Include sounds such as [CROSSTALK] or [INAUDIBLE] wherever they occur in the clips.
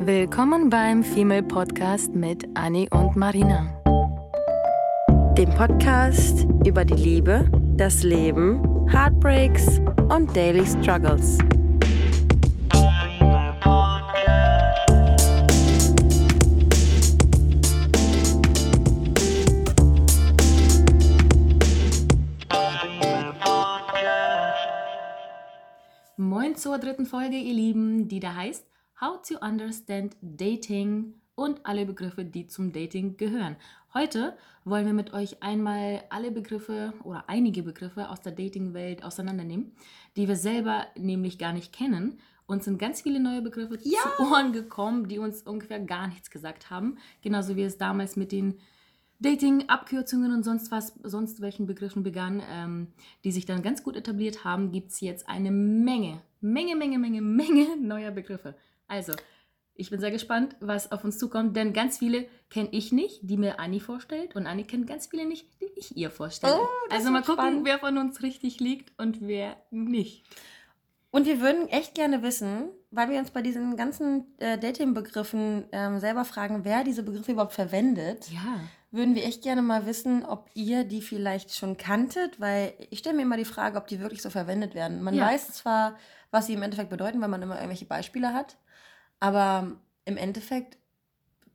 Willkommen beim Female Podcast mit Annie und Marina. Dem Podcast über die Liebe, das Leben, Heartbreaks und Daily Struggles. Moin zur dritten Folge, ihr Lieben, die da heißt How to Understand Dating und alle Begriffe, die zum Dating gehören. Heute wollen wir mit euch einmal alle Begriffe oder einige Begriffe aus der Dating-Welt auseinandernehmen, die wir selber nämlich gar nicht kennen. Uns sind ganz viele neue Begriffe Ja. zu Ohren gekommen, die uns ungefähr gar nichts gesagt haben. Genauso wie es damals mit den Dating-Abkürzungen und sonst was, sonst welchen Begriffen begann, ähm, die sich dann ganz gut etabliert haben, gibt es jetzt eine Menge, Menge, Menge, Menge, Menge neuer Begriffe. Also, ich bin sehr gespannt, was auf uns zukommt, denn ganz viele kenne ich nicht, die mir Anni vorstellt und Anni kennt ganz viele nicht, die ich ihr vorstelle. Oh, also mal gucken, spannend. wer von uns richtig liegt und wer nicht. Und wir würden echt gerne wissen, weil wir uns bei diesen ganzen äh, Dating-Begriffen ähm, selber fragen, wer diese Begriffe überhaupt verwendet, Ja. würden wir echt gerne mal wissen, ob ihr die vielleicht schon kanntet, weil ich stelle mir immer die Frage, ob die wirklich so verwendet werden. Man Ja. weiß zwar, was sie im Endeffekt bedeuten, weil man immer irgendwelche Beispiele hat, aber im Endeffekt,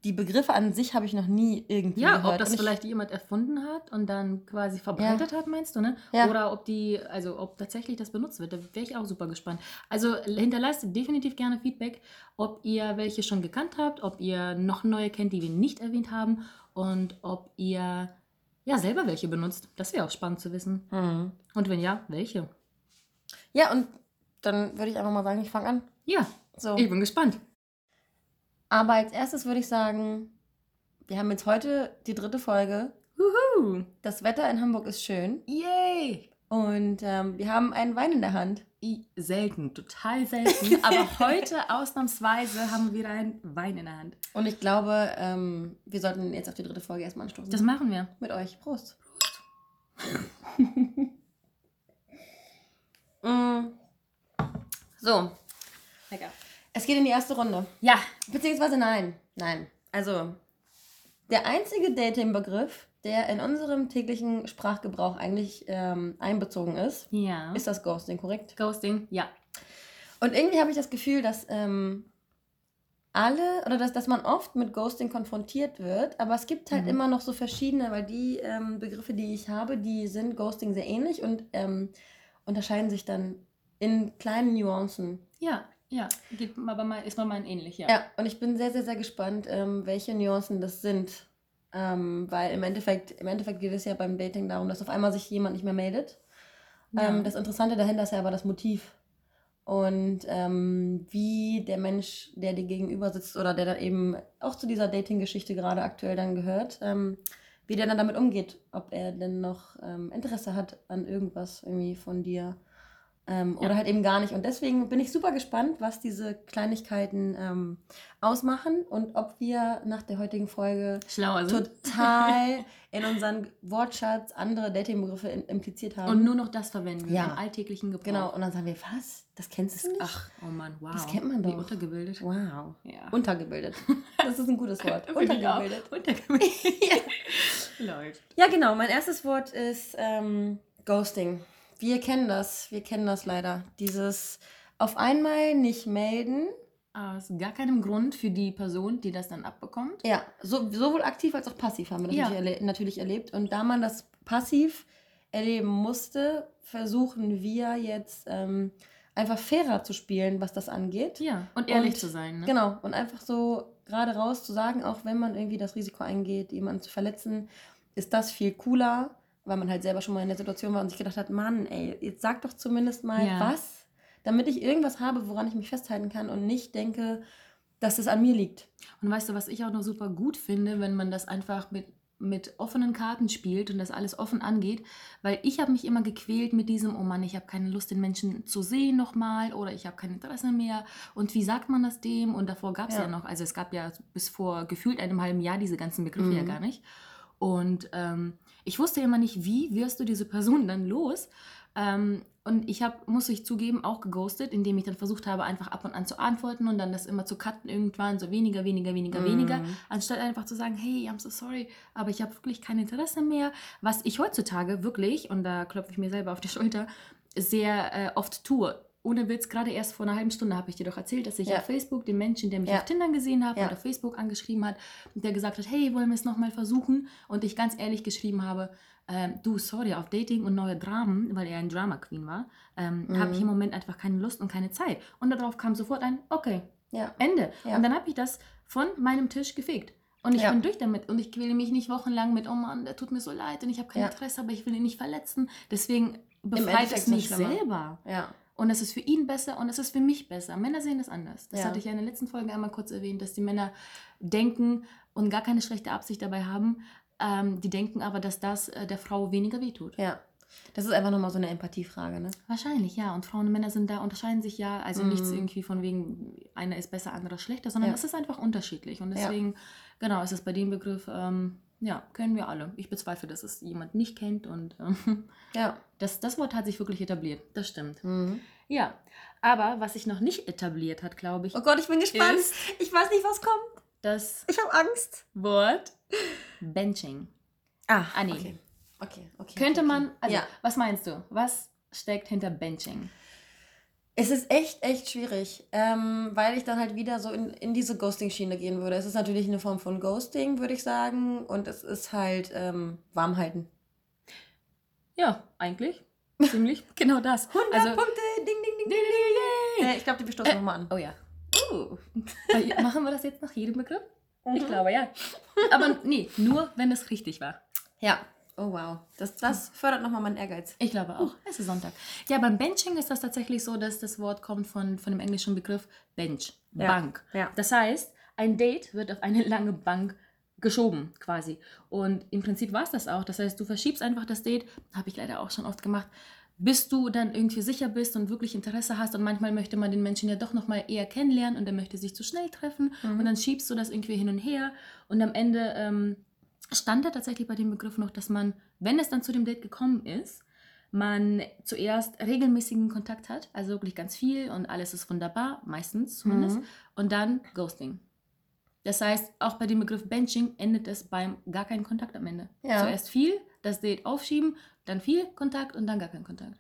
die Begriffe an sich habe ich noch nie irgendwie Ja, gehört. ob das vielleicht jemand erfunden hat und dann quasi verbreitet hat, meinst du, ne? Ja. Oder ob die, also ob tatsächlich das benutzt wird, da wäre ich auch super gespannt. Also hinterlasst definitiv gerne Feedback, ob ihr welche schon gekannt habt, ob ihr noch neue kennt, die wir nicht erwähnt haben und ob ihr ja selber welche benutzt. Das wäre auch spannend zu wissen. Mhm. Und wenn ja, welche? Ja, und dann würde ich einfach mal sagen, ich fange an. Ja, So. ich bin gespannt. Aber als erstes würde ich sagen, wir haben jetzt heute die dritte Folge. Wuhu! Das Wetter in Hamburg ist schön Yay! und ähm, wir haben einen Wein in der Hand. I- Selten, total selten. [LAUGHS] Aber heute ausnahmsweise haben wir wieder einen Wein in der Hand. Und ich glaube, ähm, wir sollten jetzt auf die dritte Folge erstmal anstoßen. Das machen wir. Mit euch. Prost. [LAUGHS] Mm. so, Lecker. Es geht in die erste Runde. Ja, Beziehungsweise nein. Nein. Also, der einzige Dating-Begriff, der in unserem täglichen Sprachgebrauch eigentlich ähm, einbezogen ist, ja. ist das Ghosting, korrekt? Ghosting, ja. Und irgendwie habe ich das Gefühl, dass ähm, alle oder dass, dass man oft mit Ghosting konfrontiert wird, aber es gibt halt Mhm. immer noch so verschiedene, weil die ähm, Begriffe, die ich habe, die sind Ghosting sehr ähnlich und ähm, unterscheiden sich dann in kleinen Nuancen. Ja, ja. Geht aber mal, ist mal mal ähnlich, ja. Ja, und ich bin sehr, sehr, sehr gespannt, ähm, welche Nuancen das sind. Ähm, weil im Endeffekt, im Endeffekt geht es ja beim Dating darum, dass auf einmal sich jemand nicht mehr meldet. Ja. Ähm, das Interessante dahinter ist ja aber das Motiv. Und ähm, wie der Mensch, der dir gegenüber sitzt oder der dann eben auch zu dieser Dating-Geschichte gerade aktuell dann gehört, ähm, wie der dann damit umgeht, ob er denn noch Interesse hat an irgendwas irgendwie von dir ähm, Ja. oder halt eben gar nicht. Und deswegen bin ich super gespannt, was diese Kleinigkeiten ähm, ausmachen und ob wir nach der heutigen Folge total [LAUGHS] in unseren Wortschatz andere Dating-Begriffe in- impliziert haben. Und nur noch das verwenden wir Ja. im alltäglichen Gebrauch. Genau, und dann sagen wir, was? Das kennst du nicht? Ach, oh Mann, wow. Das kennt man Wie doch. untergebildet. Wow. Ja. Untergebildet. Das ist ein gutes Wort. Untergebildet. Untergebildet. [LAUGHS] [LAUGHS] ja. Läuft. ja, genau. Mein erstes Wort ist ähm, Ghosting. Wir kennen das. Wir kennen das leider. Dieses auf einmal nicht melden. Aus gar keinem Grund für die Person, die das dann abbekommt. Ja, so, sowohl aktiv als auch passiv haben wir das Ja. natürlich, erle natürlich erlebt. Und da man das passiv erleben musste, versuchen wir jetzt ähm, einfach fairer zu spielen, was das angeht. Ja, und ehrlich Und- zu sein. Ne? Genau, und einfach so gerade raus zu sagen, auch wenn man irgendwie das Risiko eingeht, jemanden zu verletzen, ist das viel cooler, weil man halt selber schon mal in der Situation war und sich gedacht hat, Mann, ey, jetzt sag doch zumindest mal Ja. was, damit ich irgendwas habe, woran ich mich festhalten kann und nicht denke, dass es an mir liegt. Und weißt du, was ich auch noch super gut finde, wenn man das einfach mit, mit offenen Karten spielt und das alles offen angeht, weil ich habe mich immer gequält mit diesem, oh Mann, ich habe keine Lust, den Menschen zu sehen nochmal oder ich habe kein Interesse mehr. Und wie sagt man das dem? Und davor gab es ja. Ja. noch, also es gab ja bis vor gefühlt einem halben Jahr diese ganzen Begriffe ja Mhm. gar nicht. Und ähm, ich wusste immer nicht, wie wirst du diese Person dann los? Ähm, und ich habe, muss ich zugeben, auch geghostet, indem ich dann versucht habe, einfach ab und an zu antworten und dann das immer zu cutten irgendwann, so weniger, weniger, weniger, Mhm. weniger, anstatt einfach zu sagen, hey, I'm so sorry, aber ich habe wirklich kein Interesse mehr. Was ich heutzutage wirklich, und da klopfe ich mir selber auf die Schulter, sehr äh, oft tue. Ohne Witz, gerade erst vor einer halben Stunde habe ich dir doch erzählt, dass ich Ja. auf Facebook den Menschen, der mich Ja. auf Tinder gesehen hat Ja. oder Facebook angeschrieben hat, der gesagt hat, hey, wollen wir es nochmal versuchen? Und ich ganz ehrlich geschrieben habe, ähm, du, sorry, auf Dating und neue Dramen, weil er ein Drama Queen war, ähm, Mhm. habe ich im Moment einfach keine Lust und keine Zeit. Und darauf kam sofort ein, okay, Ja. Ende. Und dann habe ich das von meinem Tisch gefegt. Und ich Ja. bin durch damit. Und ich quäle mich nicht wochenlang mit, oh Mann, der tut mir so leid und ich habe kein Ja. Interesse, aber ich will ihn nicht verletzen. Deswegen befreit es mich selber. Ja. Und es ist für ihn besser und es ist für mich besser. Männer sehen das anders. Das Ja. hatte ich ja in der letzten Folge einmal kurz erwähnt, dass die Männer denken und gar keine schlechte Absicht dabei haben. Ähm, die denken aber, dass das äh, der Frau weniger wehtut. Ja. Das ist einfach nochmal so eine Empathiefrage, ne? Wahrscheinlich, ja. Und Frauen und Männer sind da, unterscheiden sich ja. Also Mhm. nichts irgendwie von wegen, einer ist besser, anderer schlechter, sondern Ja. es ist einfach unterschiedlich. Und Ja. deswegen, genau, ist es bei dem Begriff, ähm, ja, kennen wir alle. Ich bezweifle, dass es jemand nicht kennt. Und ähm, Ja. [LAUGHS] das, das Wort hat sich wirklich etabliert. Das stimmt. Mhm. Ja. Aber was sich noch nicht etabliert hat, glaube ich, Oh Gott, ich bin gespannt. Ist- ich weiß nicht, was kommt. das Ich habe Angst. Wort Benching. Ah, Ah, nee. Okay. Okay, okay. Könnte okay. man, also, Ja. was meinst du? Was steckt hinter Benching? Es ist echt, echt schwierig, ähm, weil ich dann halt wieder so in, in diese Ghosting-Schiene gehen würde. Es ist natürlich eine Form von Ghosting, würde ich sagen. Und es ist halt ähm, warm halten. Ja, eigentlich. Ziemlich [LAUGHS] genau das. 100 Also, Punkte! Ding, ding, ding, ding. Yay! Äh, ich glaube, die stoßen nochmal an. Oh ja. Uh. Machen wir das jetzt nach jedem Begriff? Ich Mhm. glaube, ja. [LAUGHS] Aber nee, nur wenn es richtig war. Ja. Oh wow. Das, das fördert nochmal meinen Ehrgeiz. Ich glaube auch. Es ist Sonntag. Ja, beim Benching ist das tatsächlich so, dass das Wort kommt von, von dem englischen Begriff Bench, Ja. Bank. Ja. Das heißt, ein Date wird auf eine lange Bank geschoben quasi. Und im Prinzip war es das auch. Das heißt, du verschiebst einfach das Date, habe ich leider auch schon oft gemacht, bis du dann irgendwie sicher bist und wirklich Interesse hast. Und manchmal möchte man den Menschen ja doch nochmal eher kennenlernen und er möchte sich zu schnell treffen. Mhm. Und dann schiebst du das irgendwie hin und her. Und am Ende ähm, stand da tatsächlich bei dem Begriff noch, dass man, wenn es dann zu dem Date gekommen ist, man zuerst regelmäßigen Kontakt hat, also wirklich ganz viel und alles ist wunderbar, meistens zumindest, Mhm. und dann Ghosting. Das heißt, auch bei dem Begriff Benching endet es beim gar keinen Kontakt am Ende. Ja. Zuerst viel, das Date aufschieben, dann viel Kontakt und dann gar kein Kontakt.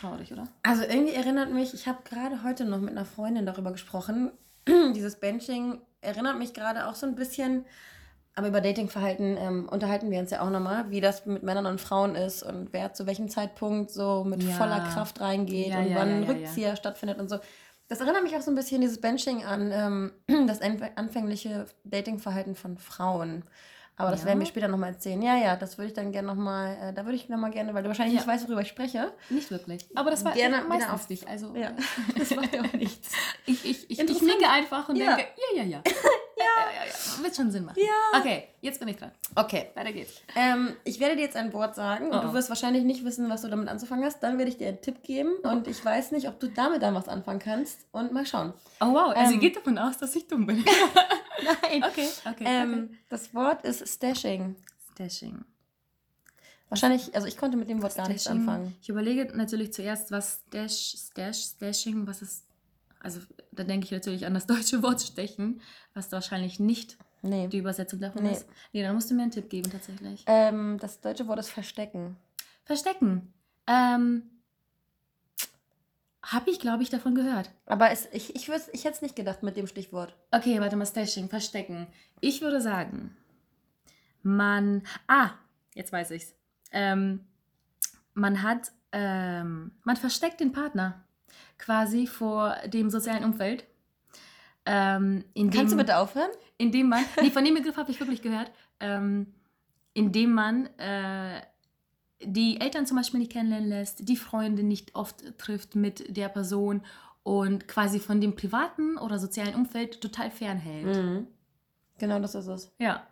Traurig, oder? Also irgendwie erinnert mich, ich habe gerade heute noch mit einer Freundin darüber gesprochen. [CLEARS THROAT] Dieses Benching erinnert mich gerade auch so ein bisschen, aber über Datingverhalten ähm, unterhalten wir uns ja auch nochmal, wie das mit Männern und Frauen ist und wer zu welchem Zeitpunkt so mit Ja. voller Kraft reingeht Ja, und ja, wann. Rückzieher stattfindet und so. Das erinnert mich auch so ein bisschen dieses Benching an ähm, [CLEARS THROAT] das anf- anfängliche Datingverhalten von Frauen. Aber das werden wir später nochmal erzählen. Ja, ja, das würde ich dann gerne nochmal, äh, da würde ich nochmal gerne, weil du wahrscheinlich nicht weißt, worüber ich spreche. Nicht wirklich. Aber das war Gerne meistens auf- nicht. Also Ja, [LAUGHS] das macht ja auch nichts. [LAUGHS] ich, ich, ich, ich nicke einfach und denke, ja, ja, ja. [LAUGHS] ja. ja, ja. Wird schon Sinn machen. Ja. Okay, jetzt bin ich dran. Okay. Weiter geht's. Ähm, ich werde dir jetzt ein Wort sagen und Oh, oh. du wirst wahrscheinlich nicht wissen, was du damit anzufangen hast. Dann werde ich dir einen Tipp geben und ich weiß nicht, ob du damit dann was anfangen kannst. Und mal schauen. Oh wow, also Ähm. ihr geht davon aus, dass ich dumm bin. [LAUGHS] Nein. okay, okay. Ähm, Das Wort ist Stashing. Stashing. Wahrscheinlich, also ich konnte mit dem Wort gar nichts Stashing. anfangen. Ich überlege natürlich zuerst, was Stash, Stash, Stashing, was ist. Also da denke ich natürlich an das deutsche Wort stechen, was wahrscheinlich nicht Nee. die Übersetzung davon Nee. ist. Nee, dann musst du mir einen Tipp geben tatsächlich. Ähm, das deutsche Wort ist Verstecken. Verstecken. Ähm, Habe ich, glaube ich, davon gehört. Aber es, ich, ich, ich hätte es nicht gedacht mit dem Stichwort. Okay, warte mal, Stashing, Verstecken. Ich würde sagen, man. Ah, jetzt weiß ich's. Ähm, man hat. Ähm, man versteckt den Partner quasi vor dem sozialen Umfeld. Ähm, Kannst du bitte aufhören? Indem man. Nee, von dem Begriff habe ich wirklich gehört. Ähm, indem man äh, die Eltern zum Beispiel nicht kennenlernen lässt, die Freunde nicht oft trifft mit der Person und quasi von dem privaten oder sozialen Umfeld total fernhält. Mhm. Genau das ist es. Ja.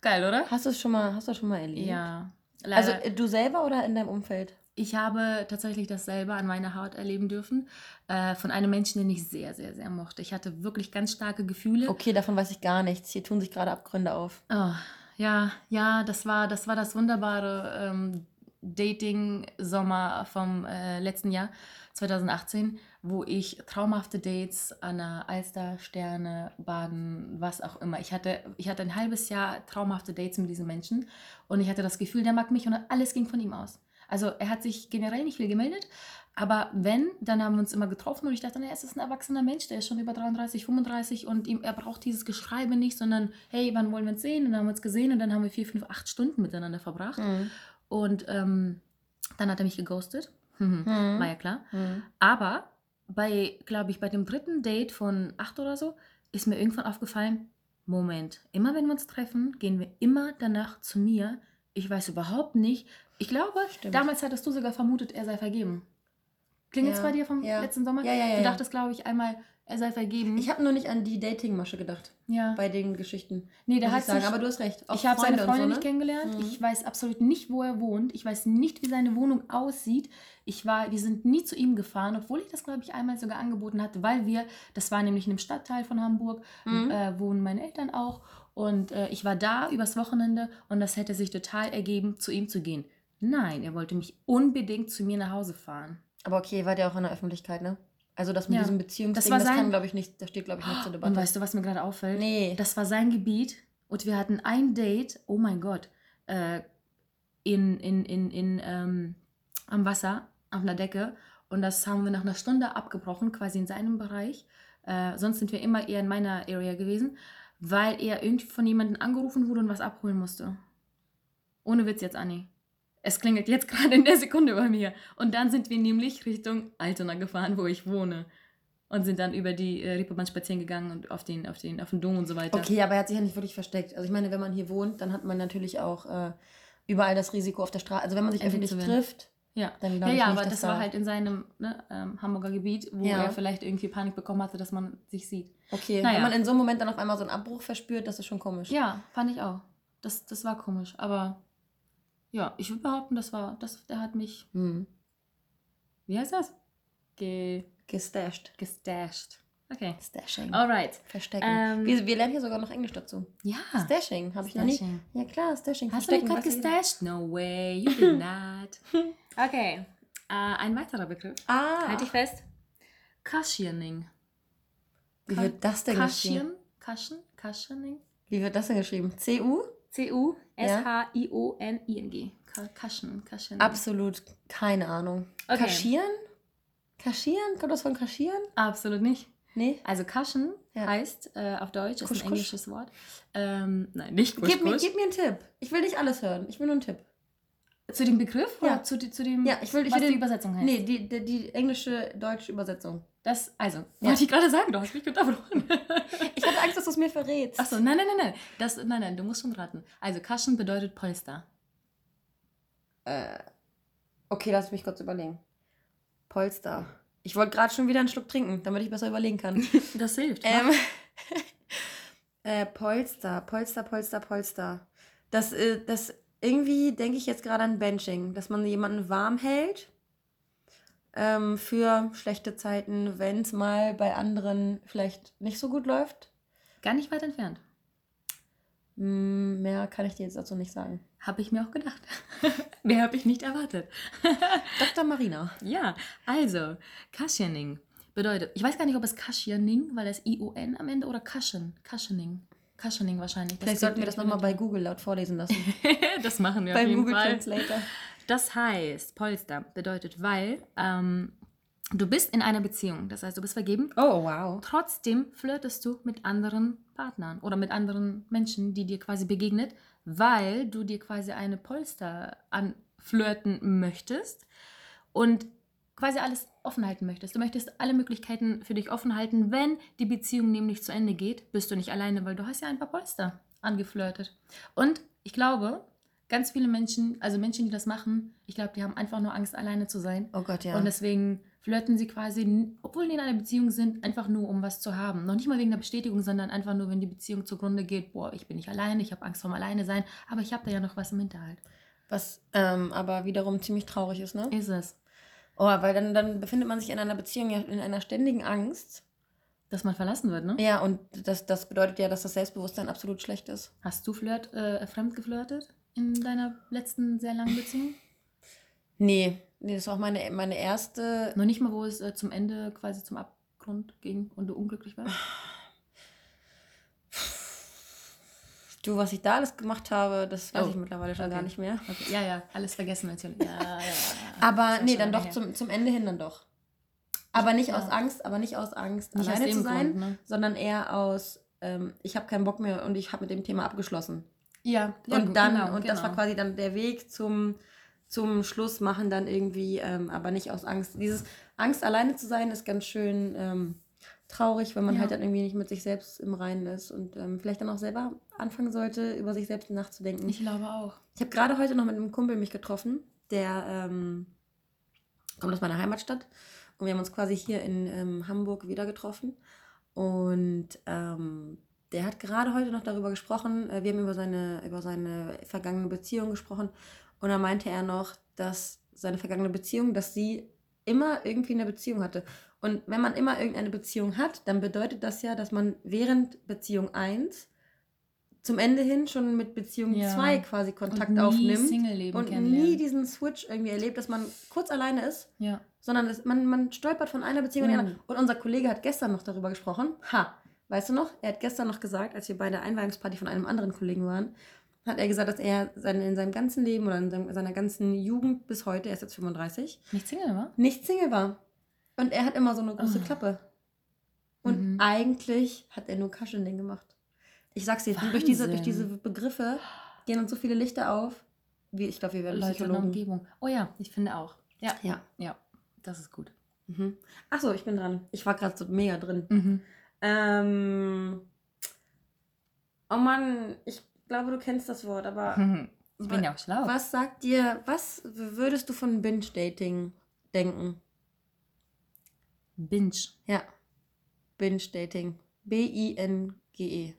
Geil, oder? Hast du es schon mal, hast du schon mal erlebt? Ja. Also Leider, äh, du selber oder in deinem Umfeld? Ich habe tatsächlich das selber an meiner Haut erleben dürfen. Äh, von einem Menschen, den ich sehr, sehr, sehr mochte. Ich hatte wirklich ganz starke Gefühle. Okay, davon weiß ich gar nichts. Hier tun sich gerade Abgründe auf. Oh, ja, ja, das war das, war das Wunderbare. Ähm, Dating-Sommer vom äh, letzten Jahr, 2018, wo ich traumhafte Dates an der Alster, Sterne, Baden, was auch immer. Ich hatte, ich hatte ein halbes Jahr traumhafte Dates mit diesen Menschen und ich hatte das Gefühl, der mag mich und alles ging von ihm aus. Also er hat sich generell nicht viel gemeldet, aber wenn, dann haben wir uns immer getroffen und ich dachte, naja, es ist ein erwachsener Mensch, der ist schon über 33, 35 und ihm, er braucht dieses Geschreibe nicht, sondern hey, wann wollen wir uns sehen? Und dann haben wir uns gesehen und dann haben wir vier, fünf, acht Stunden miteinander verbracht. Mhm. Und ähm, dann hat er mich geghostet. [LAUGHS] War ja klar. Mhm. Aber bei, glaube ich, bei dem dritten Date von acht oder so, ist mir irgendwann aufgefallen, Moment, immer wenn wir uns treffen, gehen wir immer danach zu mir. Ich weiß überhaupt nicht. Ich glaube, Stimmt. damals hattest du sogar vermutet, er sei vergeben. Klingelt es Ja, bei dir vom ja. letzten Sommer? Ja, ja, ja, Du dachtest, glaube ich, einmal, er sei vergeben. Ich habe nur nicht an die Dating-Masche gedacht. ja. Bei den Geschichten. Nee, muss hat ich sagen. Aber du hast recht. Auch ich habe seine Freunde Freundin so, nicht ne? kennengelernt. Mhm. Ich weiß absolut nicht, wo er wohnt. Ich weiß nicht, wie seine Wohnung aussieht. Ich war, wir sind nie zu ihm gefahren, obwohl ich das, glaube ich, einmal sogar angeboten hatte, weil wir, das war nämlich in einem Stadtteil von Hamburg, Mhm. äh, wohnen meine Eltern auch. Und äh, ich war da übers Wochenende und das hätte sich total ergeben, zu ihm zu gehen. Nein, er wollte mich unbedingt zu mir nach Hause fahren. Aber okay, war der auch in der Öffentlichkeit, ne? Also das mit Ja. diesem Beziehungsding, Das das, war sein- kann, glaube ich, nicht, das steht, glaube ich, nicht zur Debatte. Und weißt du, was mir gerade auffällt? nee. Das war sein Gebiet und wir hatten ein Date, oh mein Gott, äh, in, in, in, in, ähm, am Wasser, auf einer Decke. Und das haben wir nach einer Stunde abgebrochen, quasi in seinem Bereich. Äh, sonst sind wir immer eher in meiner Area gewesen, weil er irgendwie von jemandem angerufen wurde und was abholen musste. Ohne Witz jetzt, Anni. Es klingelt jetzt gerade in der Sekunde bei mir. Und dann sind wir nämlich Richtung Altona gefahren, wo ich wohne. Und sind dann über die äh, Reeperbahn spazieren gegangen und auf den, auf, den, auf den Dom und so weiter. Okay, aber er hat sich ja nicht wirklich versteckt. Also ich meine, wenn man hier wohnt, dann hat man natürlich auch äh, überall das Risiko auf der Straße. Also wenn man sich öffentlich zu werden. trifft, Ja. dann Ja, glaube ich ja, nicht, aber das war da- halt in seinem ne, ähm, Hamburger Gebiet, wo Ja. er vielleicht irgendwie Panik bekommen hatte, dass man sich sieht. Okay, Naja. wenn man in so einem Moment dann auf einmal so einen Abbruch verspürt, das ist schon komisch. Ja, fand ich auch. Das, das war komisch. Aber ja, ich würde behaupten, das war, das, der hat mich, Hm. wie heißt das? Ge, Gestasht. gestasht. Okay. Stashing. Alright. Verstecken. Ähm, wir, wir lernen hier sogar noch Englisch dazu. Ja. Stashing habe ich noch nie. Ja klar, Stashing. Hast du mich gerade Verstecken, gestasht? No way, you did not. [LAUGHS] okay. Äh, ein weiterer Begriff. ich- Ah. Halt dich fest. Cushioning. Wie wird das denn geschrieben? Cushion? Cushion? Cushioning? Wie wird das denn geschrieben? C-U? C-U-S-H-I-O-N-I-N-G. Cu- Cushion. Cushion. Absolut keine Ahnung. Okay. Kaschieren? Kaschieren? Kommt das von kaschieren? Absolut nicht. Nee. Also Cushion Ja. heißt äh, auf Deutsch, ist Kusch, ein kusch. englisches Wort. Ähm, nein, nicht kusch, Gib mir, gib mir einen Tipp. Ich will nicht alles hören. Ich will nur einen Tipp. Zu dem Begriff Ja. oder zu, zu dem, Ja, ich will, ich was will die den, Übersetzung heißt? Nee, die, die, die englische, deutsche Übersetzung. Das, also, Ja. wollte ich gerade sagen, du hast mich unterbrochen. Ich hatte Angst, dass du es mir verrätst. Achso, nein, nein, nein, nein. Das, nein, nein, du musst schon raten. Also Cushion bedeutet Polster. Äh, okay, lass mich kurz überlegen. Polster. Ich wollte gerade schon wieder einen Schluck trinken, damit ich besser überlegen kann. [LAUGHS] Das hilft. ähm, [LAUGHS] äh, Polster, Polster, Polster, Polster. Das, äh, das irgendwie denke ich jetzt gerade an Benching, dass man jemanden warm hält ähm, für schlechte Zeiten, wenn es mal bei anderen vielleicht nicht so gut läuft. Gar nicht weit entfernt. Hm, mehr kann ich dir jetzt dazu nicht sagen. Habe ich mir auch gedacht. [LAUGHS] Mehr habe ich nicht erwartet. [LAUGHS] Dr. Marina. Ja, also, Cushioning bedeutet, ich weiß gar nicht, ob es Cushioning, weil es I-O-N am Ende oder Cushion. Cushioning. Cushioning wahrscheinlich. Vielleicht sollten wir das nochmal bei Google laut vorlesen lassen. [LAUGHS] Das machen wir auf Beim jeden Google Fall. Translator. Das heißt, Polster bedeutet, weil ähm, du bist in einer Beziehung, das heißt, du bist vergeben, Oh, wow. trotzdem flirtest du mit anderen Partnern oder mit anderen Menschen, die dir quasi begegnet, weil du dir quasi eine Polster anflirten möchtest und quasi alles offen halten möchtest. Du möchtest alle Möglichkeiten für dich offen halten. Wenn die Beziehung nämlich zu Ende geht, bist du nicht alleine, weil du hast ja ein paar Polster angeflirtet. Und ich glaube, ganz viele Menschen, also Menschen, die das machen, ich glaube, die haben einfach nur Angst, alleine zu sein. Oh Gott, ja. Und deswegen flirten sie quasi, obwohl die in einer Beziehung sind, einfach nur, um was zu haben. Noch nicht mal wegen der Bestätigung, sondern einfach nur, wenn die Beziehung zugrunde geht, boah, ich bin nicht alleine, ich habe Angst vorm Alleine sein, aber ich habe da ja noch was im Hinterhalt. Was ähm, aber wiederum ziemlich traurig ist, ne? Ist es, Oh, weil dann, dann befindet man sich in einer Beziehung ja in einer ständigen Angst. dass man verlassen wird, ne? Ja, und das, das bedeutet ja, dass das Selbstbewusstsein absolut schlecht ist. Hast du flirt, äh, fremd geflirtet in deiner letzten sehr langen Beziehung? Nee, nee, das war auch meine, meine erste. Noch nicht mal, wo es äh, zum Ende quasi zum Abgrund ging und du unglücklich warst? Du, was ich da alles gemacht habe, das weiß Oh, ich mittlerweile schon okay. gar nicht mehr. Okay. Ja, ja, alles vergessen natürlich. Ja, ja, ja. [LAUGHS] Aber nee, dann doch her. zum, zum Ende hin dann doch. Aber nicht aus Angst, aber nicht aus Angst, Nicht aus alleine dem zu sein, Grund, ne? sondern eher aus, ähm, ich habe keinen Bock mehr und ich habe mit dem Thema abgeschlossen. Ja, ja und dann, genau, und das war genau. quasi dann der Weg zum, zum Schluss machen, dann irgendwie, ähm, aber nicht aus Angst. Dieses Angst, alleine zu sein, ist ganz schön ähm, traurig, wenn man Ja. halt dann irgendwie nicht mit sich selbst im Reinen ist und ähm, vielleicht dann auch selber anfangen sollte, über sich selbst nachzudenken. Ich glaube auch. Ich habe gerade heute noch mit einem Kumpel mich getroffen, der ähm, kommt aus meiner Heimatstadt. Und wir haben uns quasi hier in ähm, Hamburg wieder getroffen. Und ähm, der hat gerade heute noch darüber gesprochen. Äh, wir haben über seine, über seine vergangene Beziehung gesprochen. Und da meinte er noch, dass seine vergangene Beziehung, dass sie immer irgendwie eine Beziehung hatte. Und wenn man immer irgendeine Beziehung hat, dann bedeutet das ja, dass man während Beziehung 1 zum Ende hin schon mit Beziehung Ja. 2 quasi Kontakt und nie aufnimmt und nie diesen Switch irgendwie erlebt, dass man kurz alleine ist, Ja. sondern man, man stolpert von einer Beziehung in die Mhm. andere. Und unser Kollege hat gestern noch darüber gesprochen. Ha, weißt du noch? Er hat gestern noch gesagt, als wir bei der Einweihungsparty von einem anderen Kollegen waren, hat er gesagt, dass er seine, in seinem ganzen Leben oder in seinem, seiner ganzen Jugend bis heute, er ist jetzt 35, Nicht Single, wa? nicht Single war. Und er hat immer so eine große Ah. Klappe. Und Mhm. eigentlich hat er nur Kaschending gemacht. Ich sag's dir, durch diese, durch diese. Begriffe gehen uns so viele Lichter auf. Wie, ich glaube, wir werden Leute in der Psychologen. Umgebung. Oh ja, ich finde auch. Ja, Ja. ja, das ist gut. Mhm. Achso, ich bin dran. Ich war gerade so mega drin. Mhm. Ähm, oh Mann, ich glaube, du kennst das Wort, aber [LAUGHS] Ich bin ja auch schlau. was sagt dir, was würdest du von Binge-Dating denken? Binge. Ja, Binge-Dating. B-I-N-G-E.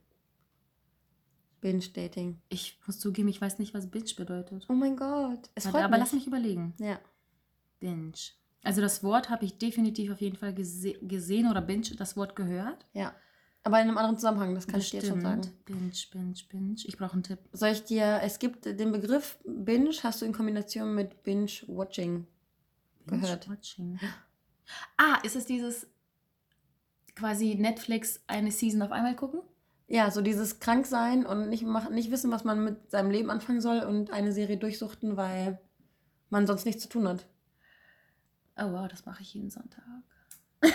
Binge-Dating. Ich muss zugeben, ich weiß nicht, was Binge bedeutet. Oh mein Gott, es Warte, freut aber mich. lass mich überlegen. Ja, Binge. Also das Wort habe ich definitiv auf jeden Fall gese gesehen oder Binge, das Wort gehört. ja. Aber in einem anderen Zusammenhang, das kann ich dir jetzt schon sagen. Binge, Binge, Binge. Ich brauche einen Tipp. Soll ich dir, es gibt den Begriff Binge, hast du in Kombination mit Binge-Watching gehört. Watching. Ah, ist es dieses quasi Netflix eine Season auf einmal gucken? Ja, so dieses Kranksein und nicht, mach, nicht wissen, was man mit seinem Leben anfangen soll und eine Serie durchsuchten, weil man sonst nichts zu tun hat. Oh wow, das mache ich jeden Sonntag. [LAUGHS]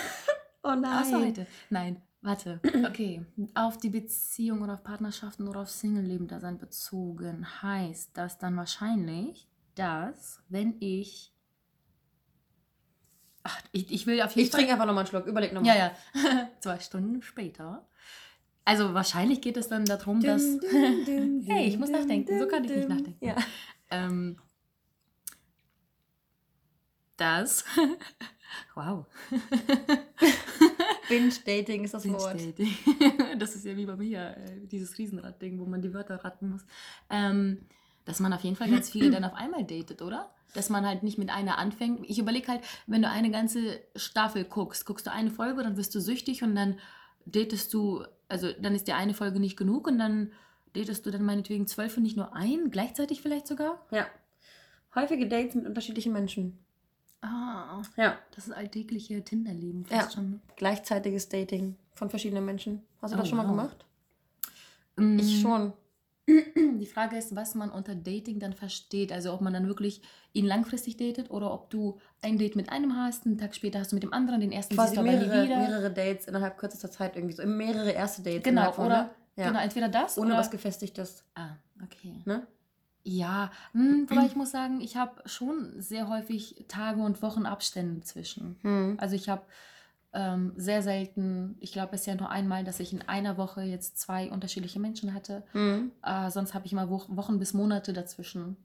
Oh Außer heute. Nein, warte. Okay. Auf die Beziehung oder auf Partnerschaften oder auf Single-Leben-Dasein bezogen heißt das dann wahrscheinlich, dass, wenn ich. Ach, ich, ich will auf jeden Ich trinke einfach nochmal einen Schluck, überleg nochmal. Ja, ja. [LAUGHS] Zwei Stunden später. Also wahrscheinlich geht es dann darum, dass. [LAUGHS] hey, ich muss nachdenken. So kann ich nicht nachdenken. Ja. ähm, das. [LAUGHS] wow. [LAUGHS] Binge-Dating ist das Wort. Binge-Dating. [LAUGHS] Das ist ja wie bei mir, äh, dieses Riesenrad-Ding, wo man die Wörter raten muss. Ähm, dass man auf jeden Fall ganz viele [CLEARS THROAT] dann auf einmal datet, oder? Dass man halt nicht mit einer anfängt. Ich überlege halt, wenn du eine ganze Staffel guckst, guckst du eine Folge, dann wirst du süchtig und dann datest du, also dann ist dir eine Folge nicht genug und dann datest du dann meinetwegen zwölf und nicht nur ein, gleichzeitig vielleicht sogar. Ja. Häufige Dates mit unterschiedlichen Menschen. Ah, Ja. das ist alltägliche Tinder-Leben Ja. schon. Gleichzeitiges Dating von verschiedenen Menschen. Hast du das Oh, schon mal wow. gemacht? Mm. Ich schon. Die Frage ist, was man unter Dating dann versteht. Also ob man dann wirklich ihn langfristig datet oder ob du ein Date mit einem hast, einen Tag später hast du mit dem anderen, den ersten Quasi mehrere, mehrere Dates innerhalb kürzester Zeit irgendwie so. Mehrere erste Dates. Genau, innerhalb von, oder? ne? Ja. Genau, entweder das Ohne oder... was Gefestigtes. ah, okay. Ne? Ja, hm, wobei ich muss sagen, ich habe schon sehr häufig Tage und Wochen Abstände zwischen. Hm. Also ich habe ähm, sehr selten, ich glaube es ist ja nur einmal, dass ich in einer Woche jetzt zwei unterschiedliche Menschen hatte. Hm. Äh, sonst habe ich immer Wo Wochen bis Monate dazwischen.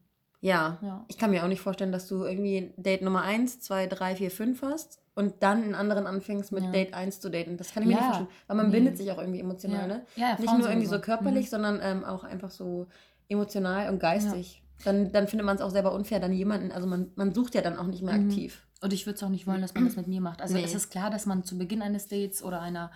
Ja. Ja. Ich kann mir auch nicht vorstellen, dass du irgendwie Date Nummer 1, 2, 3, 4, 5 hast und dann einen anderen anfängst mit Ja. Date 1 zu daten. Das kann ich mir Ja. nicht vorstellen. Weil man Nee. bindet sich auch irgendwie emotional, Ja. ne? Ja, Nicht nur irgendwie so körperlich, Mhm. sondern ähm, auch einfach so emotional und geistig. Dann, dann findet man es auch selber unfair, dann jemanden, also man, man sucht ja dann auch nicht mehr Mhm. aktiv. Und ich würde es auch nicht wollen, dass man das mit mir macht. Also Nee. es ist klar, dass man zu Beginn eines Dates oder einer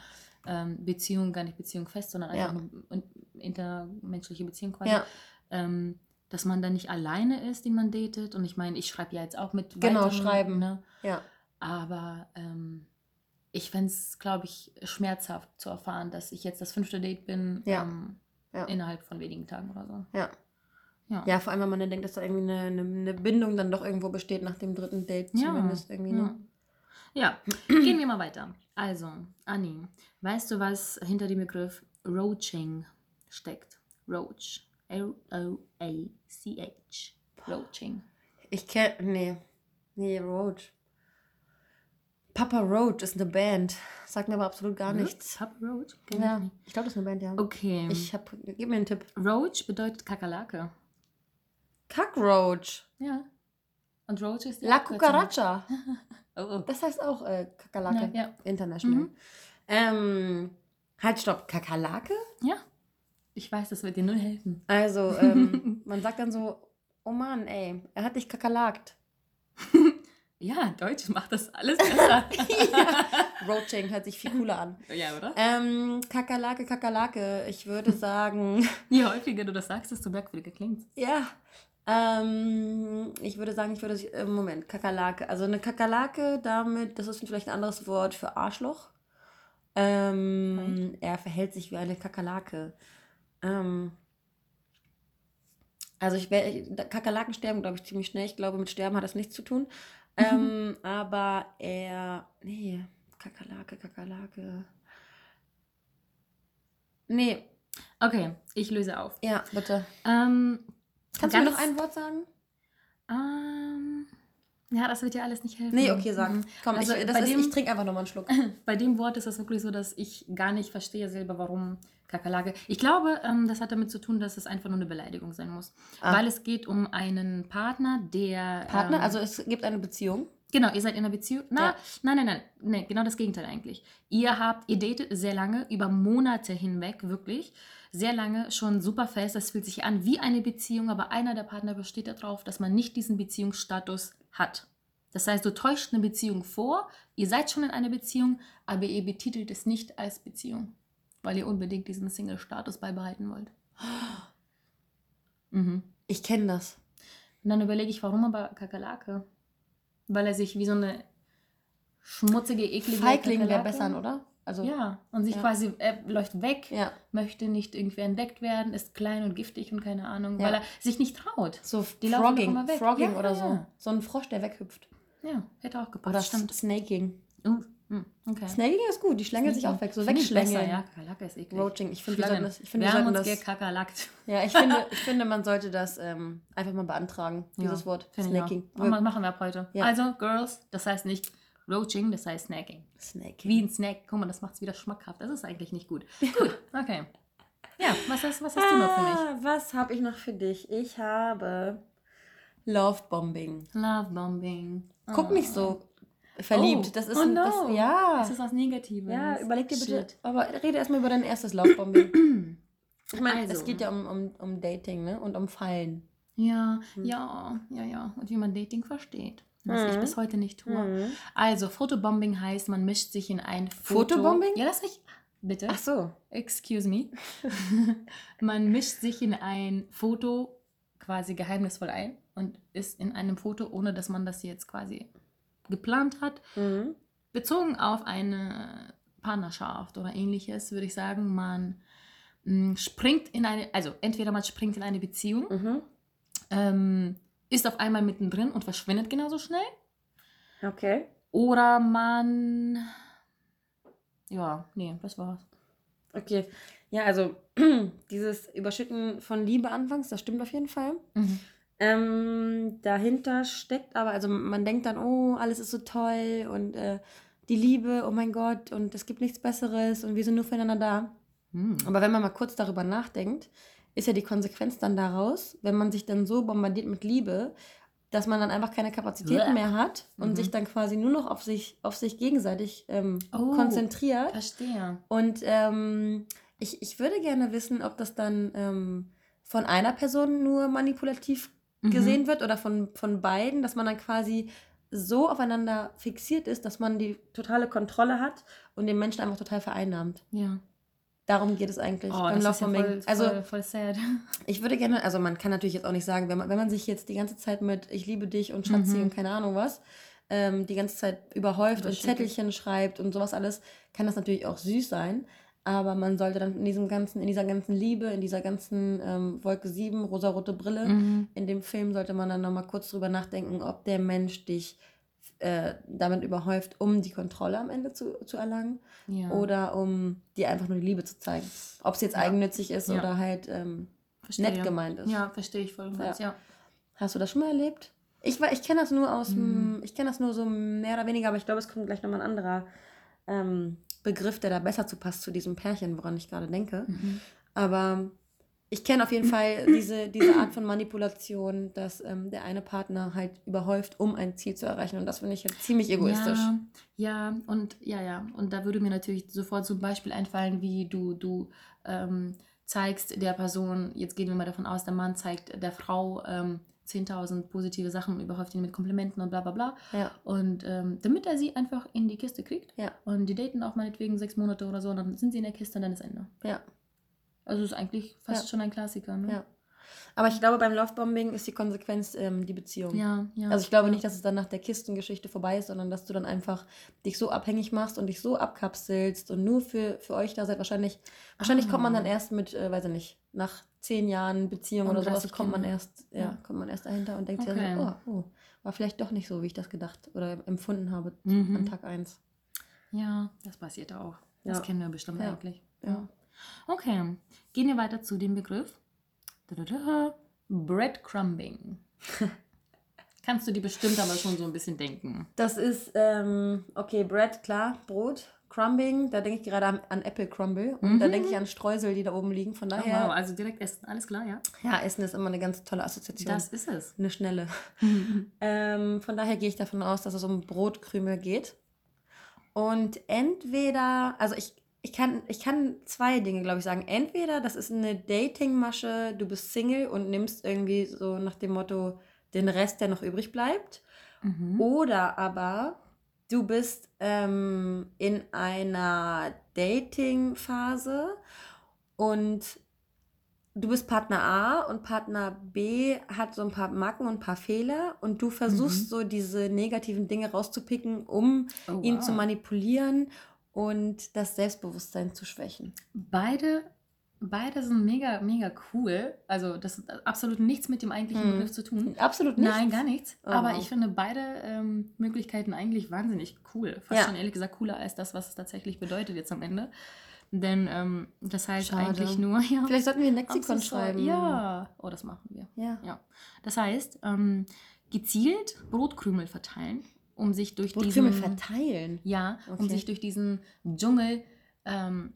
ähm, Beziehung, gar nicht Beziehung fest, sondern einfach Ja. eine intermenschliche Beziehung quasi, Ja. ähm, dass man dann nicht alleine ist, den man datet. Und ich meine, ich schreibe ja jetzt auch mit Genau, weiteren, schreiben. Ne? Ja. Aber ähm, ich fände es, glaube ich, schmerzhaft zu erfahren, dass ich jetzt das fünfte Date bin Ja. ähm, Ja. innerhalb von wenigen Tagen oder so. Ja. Ja. Ja, vor allem, wenn man dann denkt, dass da irgendwie eine, eine, eine Bindung dann doch irgendwo besteht nach dem dritten Date Ja. zumindest irgendwie. Ne? Ja, gehen wir mal weiter. Also, Anni, weißt du, was hinter dem Begriff Roaching steckt? Roach. R-O-A-C-H. Roaching. Ich kenne, nee, nee, Roach. Papa Roach ist eine Band. Sagt mir aber absolut gar nichts. Papa Roach? Kenn ich Ja, ich glaube, das ist eine Band, ja. Okay. Ich hab, gib mir einen Tipp. Roach bedeutet Kakerlake. Kackroach. Ja. Und Roach ist die La. Cucaracha. [LAUGHS] Oh, oh. Das heißt auch äh, Kakerlake. Ja, ja. International. Mhm. Ähm, halt, stopp. Kakerlake? ja. Ich weiß, das wird dir null helfen. Also, ähm, [LAUGHS] man sagt dann so, oh Mann, ey, er hat dich kakerlakt. [LAUGHS] Ja, Deutsch macht das alles [LAUGHS] besser. [LAUGHS] Roaching hört sich viel cooler an. ja, oder? Ähm, Kakerlake, Kakerlake. Ich würde [LAUGHS] sagen, Je häufiger du das sagst, desto merkwürdiger klingt ja. Ähm, ich würde sagen, ich würde, äh, Moment, Kakerlake. Also eine Kakerlake damit, das ist vielleicht ein anderes Wort für Arschloch. Ähm, er verhält sich wie eine Kakerlake. Ähm, also ich werde, Kakerlaken sterben, glaube ich, ziemlich schnell. Ich glaube, mit Sterben hat das nichts zu tun. Ähm, aber er, nee, Kakerlake, Kakerlake. Nee, Okay, ich löse auf. ja, bitte. Ähm, Kannst du mir noch ein Wort sagen? Ähm, ja, das wird dir alles nicht helfen. Nee, okay, sag. Mhm. Komm, Also ich, das bei ist, dem- ich trinke einfach nochmal einen Schluck. [LAUGHS] Bei dem Wort ist es wirklich so, dass ich gar nicht verstehe selber, warum Kakerlake. Ich glaube, ähm, das hat damit zu tun, dass es einfach nur eine Beleidigung sein muss. Ah. Weil es geht um einen Partner, der. Partner, ähm, also es gibt eine Beziehung. Genau, ihr seid in einer Beziehung. Na, Ja. nein, nein, nein, nein, genau das Gegenteil eigentlich. Ihr habt, ihr datet sehr lange, über Monate hinweg, wirklich. Sehr lange, schon super fest. Das fühlt sich an wie eine Beziehung, aber einer der Partner besteht darauf, dass man nicht diesen Beziehungsstatus hat. Das heißt, du täuscht eine Beziehung vor, ihr seid schon in einer Beziehung, aber ihr betitelt es nicht als Beziehung, weil ihr unbedingt diesen Single-Status beibehalten wollt. Mhm. Ich kenne das. Und dann überlege ich, warum aber Kakerlake? Weil er sich wie so eine schmutzige, eklige Feigling wäre besser, oder? Also, Ja, und sich Ja. quasi, er läuft weg, ja. möchte nicht irgendwie entdeckt werden, ist klein und giftig und keine Ahnung, Ja. weil er sich nicht traut. So Die Frogging. Frogging oder so. So ein Frosch, der weghüpft. Ja, hätte auch gepasst. Oder stimmt. Snaking. Uh, okay. Snaking ist gut, die schlängelt sich auch weg. So wegschlängeln. besser, Ja, Kakerlake ist eklig. Roaching, ich finde, wir Schlangen. sollten das, ich finde, Wir wir haben uns das, gekakerlakt. [LAUGHS] ja, ich finde, [LAUGHS] ich finde, man sollte das ähm, einfach mal beantragen, dieses Ja, Wort. Und was machen wir ab heute? Ja. Also, Girls, das heißt nicht Roaching, das heißt Snacking. Snaking. Wie ein Snack. Guck mal, das macht es wieder schmackhaft. Das ist eigentlich nicht gut. [LAUGHS] Gut, okay. Ja, was hast, was hast du noch für mich? Ah, Was habe ich noch für dich? Ich habe Lovebombing. Lovebombing. Guck Oh. nicht so verliebt. Oh. Das ist Oh no. das, ja. Das ist was Negatives. ja, überleg dir bitte. Shit. Aber rede erstmal über dein erstes Lovebombing. [CLEARS THROAT] ich meine, Also. es geht ja um, um, um Dating, ne? Und um Fallen. Ja, Hm. ja, ja, ja. Und wie man Dating versteht. Was ich Mhm. bis heute nicht tue. Mhm. Also, Fotobombing heißt, man mischt sich in ein Foto. Fotobombing? Ja, lass mich. Bitte. Ach so. Excuse me. [LAUGHS] man mischt sich in ein Foto quasi geheimnisvoll ein und ist in einem Foto, ohne dass man das jetzt quasi geplant hat. Mhm. Bezogen auf eine Partnerschaft oder ähnliches, würde ich sagen, man mh, springt in eine, also entweder man springt in eine Beziehung, Mhm. ähm, ist auf einmal mittendrin und verschwindet genauso schnell. Okay. Oder man. Ja, nee, das war's. Okay. Ja, also [CLEARS THROAT] dieses Überschütten von Liebe anfangs, das stimmt auf jeden Fall. Mhm. Ähm, dahinter steckt aber, also man denkt dann, oh, alles ist so toll und äh, die Liebe, oh mein Gott, und es gibt nichts Besseres und wir sind nur füreinander da. Hm. Aber wenn man mal kurz darüber nachdenkt, ist ja die Konsequenz dann daraus, wenn man sich dann so bombardiert mit Liebe, dass man dann einfach keine Kapazitäten mehr hat und Mhm. sich dann quasi nur noch auf sich, auf sich gegenseitig ähm, Oh. konzentriert. Verstehe. Und ähm, ich, ich würde gerne wissen, ob das dann ähm, von einer Person nur manipulativ Mhm. gesehen wird oder von, von beiden, dass man dann quasi so aufeinander fixiert ist, dass man die totale Kontrolle hat und den Menschen einfach total vereinnahmt. Ja. Darum geht es eigentlich Oh, beim das ist ja voll, also voll, voll sad. [LAUGHS] ich würde gerne, also man kann natürlich jetzt auch nicht sagen, wenn man, wenn man sich jetzt die ganze Zeit mit Ich liebe dich und Schatzi Mhm. und keine Ahnung was, ähm, die ganze Zeit überhäuft und. Zettelchen schreibt und sowas alles, kann das natürlich auch süß sein. Aber man sollte dann in diesem ganzen, in dieser ganzen Liebe, in dieser ganzen ähm, Wolke 7, rosarote Brille, Mhm. in dem Film sollte man dann nochmal kurz drüber nachdenken, ob der Mensch dich äh, damit überhäuft, um die Kontrolle am Ende zu, zu erlangen Ja. oder um dir einfach nur die Liebe zu zeigen. Ob es jetzt Ja. eigennützig ist Ja. oder halt ähm, nett gemeint ist. Ja, verstehe ich voll und ganz, ja. Hast du das schon mal erlebt? Ich, ich kenne das nur aus, Mhm. ich kenne das nur so mehr oder weniger, aber ich glaube, es kommt gleich nochmal ein anderer ähm, Begriff, der da besser zu passt zu diesem Pärchen, woran ich gerade denke. Mhm. Aber ich kenne auf jeden Fall diese, diese Art von Manipulation, dass ähm, der eine Partner halt überhäuft, um ein Ziel zu erreichen. Und das finde ich jetzt ziemlich egoistisch. Ja, ja, und ja, ja. Und da würde mir natürlich sofort zum Beispiel einfallen, wie du, du ähm, zeigst der Person, jetzt gehen wir mal davon aus, der Mann zeigt der Frau ähm, 10.000 positive Sachen und überhäuft ihn mit Komplimenten und bla bla bla. Ja, Und ähm, damit er sie einfach in die Kiste kriegt. Ja. Und die daten auch meinetwegen sechs Monate oder so, und dann sind sie in der Kiste und dann ist Ende. ja. Also ist eigentlich fast Ja. schon ein Klassiker, ne? Ja. Aber ich glaube, beim Lovebombing ist die Konsequenz ähm, die Beziehung. Ja, ja. Also ich glaube nicht, dass es dann nach der Kistengeschichte vorbei ist, sondern dass du dann einfach dich so abhängig machst und dich so abkapselst und nur für, für euch da seid. Wahrscheinlich, wahrscheinlich kommt man Ah. dann erst mit, äh, weiß ich nicht, nach zehn Jahren Beziehung Und oder sowas 30 kommt man erst, ja, Ja. kommt man erst dahinter und denkt sich Okay. dann so, oh, oh, war vielleicht doch nicht so, wie ich das gedacht oder empfunden habe Mhm. an Tag 1. Ja, das passiert auch. Das Ja. kennen wir bestimmt Ja. eigentlich. Ja. Okay, gehen wir weiter zu dem Begriff. Breadcrumbing. [LAUGHS] Kannst du dir bestimmt aber schon so ein bisschen denken. Das ist, ähm, okay, Bread, klar, Brot. Crumbing, da denke ich gerade an, an Apple Crumble und da Mhm. denke ich an Streusel, die da oben liegen. Von Oh, daher, wow, also direkt essen, alles klar, ja? ja, Essen ist immer eine ganz tolle Assoziation. Das ist es. eine schnelle. [LAUGHS] Ähm, von daher gehe ich davon aus, dass es um Brotkrümel geht. Und entweder, also ich, ich, kann, ich kann zwei Dinge, glaube ich, sagen. Entweder das ist eine Datingmasche, du bist Single und nimmst irgendwie so nach dem Motto den Rest, der noch übrig bleibt. Mhm. Oder aber du bist ähm, in einer Dating-Phase und du bist Partner A und Partner B hat so ein paar Macken und ein paar Fehler und du versuchst Mhm. so diese negativen Dinge rauszupicken, um Oh, ihn wow. zu manipulieren und das Selbstbewusstsein zu schwächen. Beide, beide sind mega, mega cool. Also das hat absolut nichts mit dem eigentlichen Hm. Begriff zu tun. Absolut nicht. Nein, gar nichts. Oh, Aber ich finde beide ähm, Möglichkeiten eigentlich wahnsinnig cool. Fast Ja. schon ehrlich gesagt cooler als das, was es tatsächlich bedeutet jetzt am Ende. Denn ähm, das heißt Schade. eigentlich nur, ja. Vielleicht sollten wir ein Lexikon schreiben. Ja. Oh, das machen wir. Ja. Ja. Das heißt, ähm, gezielt Brotkrümel verteilen, um sich durch Brotkrümel diesen... verteilen. Ja, um Okay. sich durch diesen Dschungel, ähm,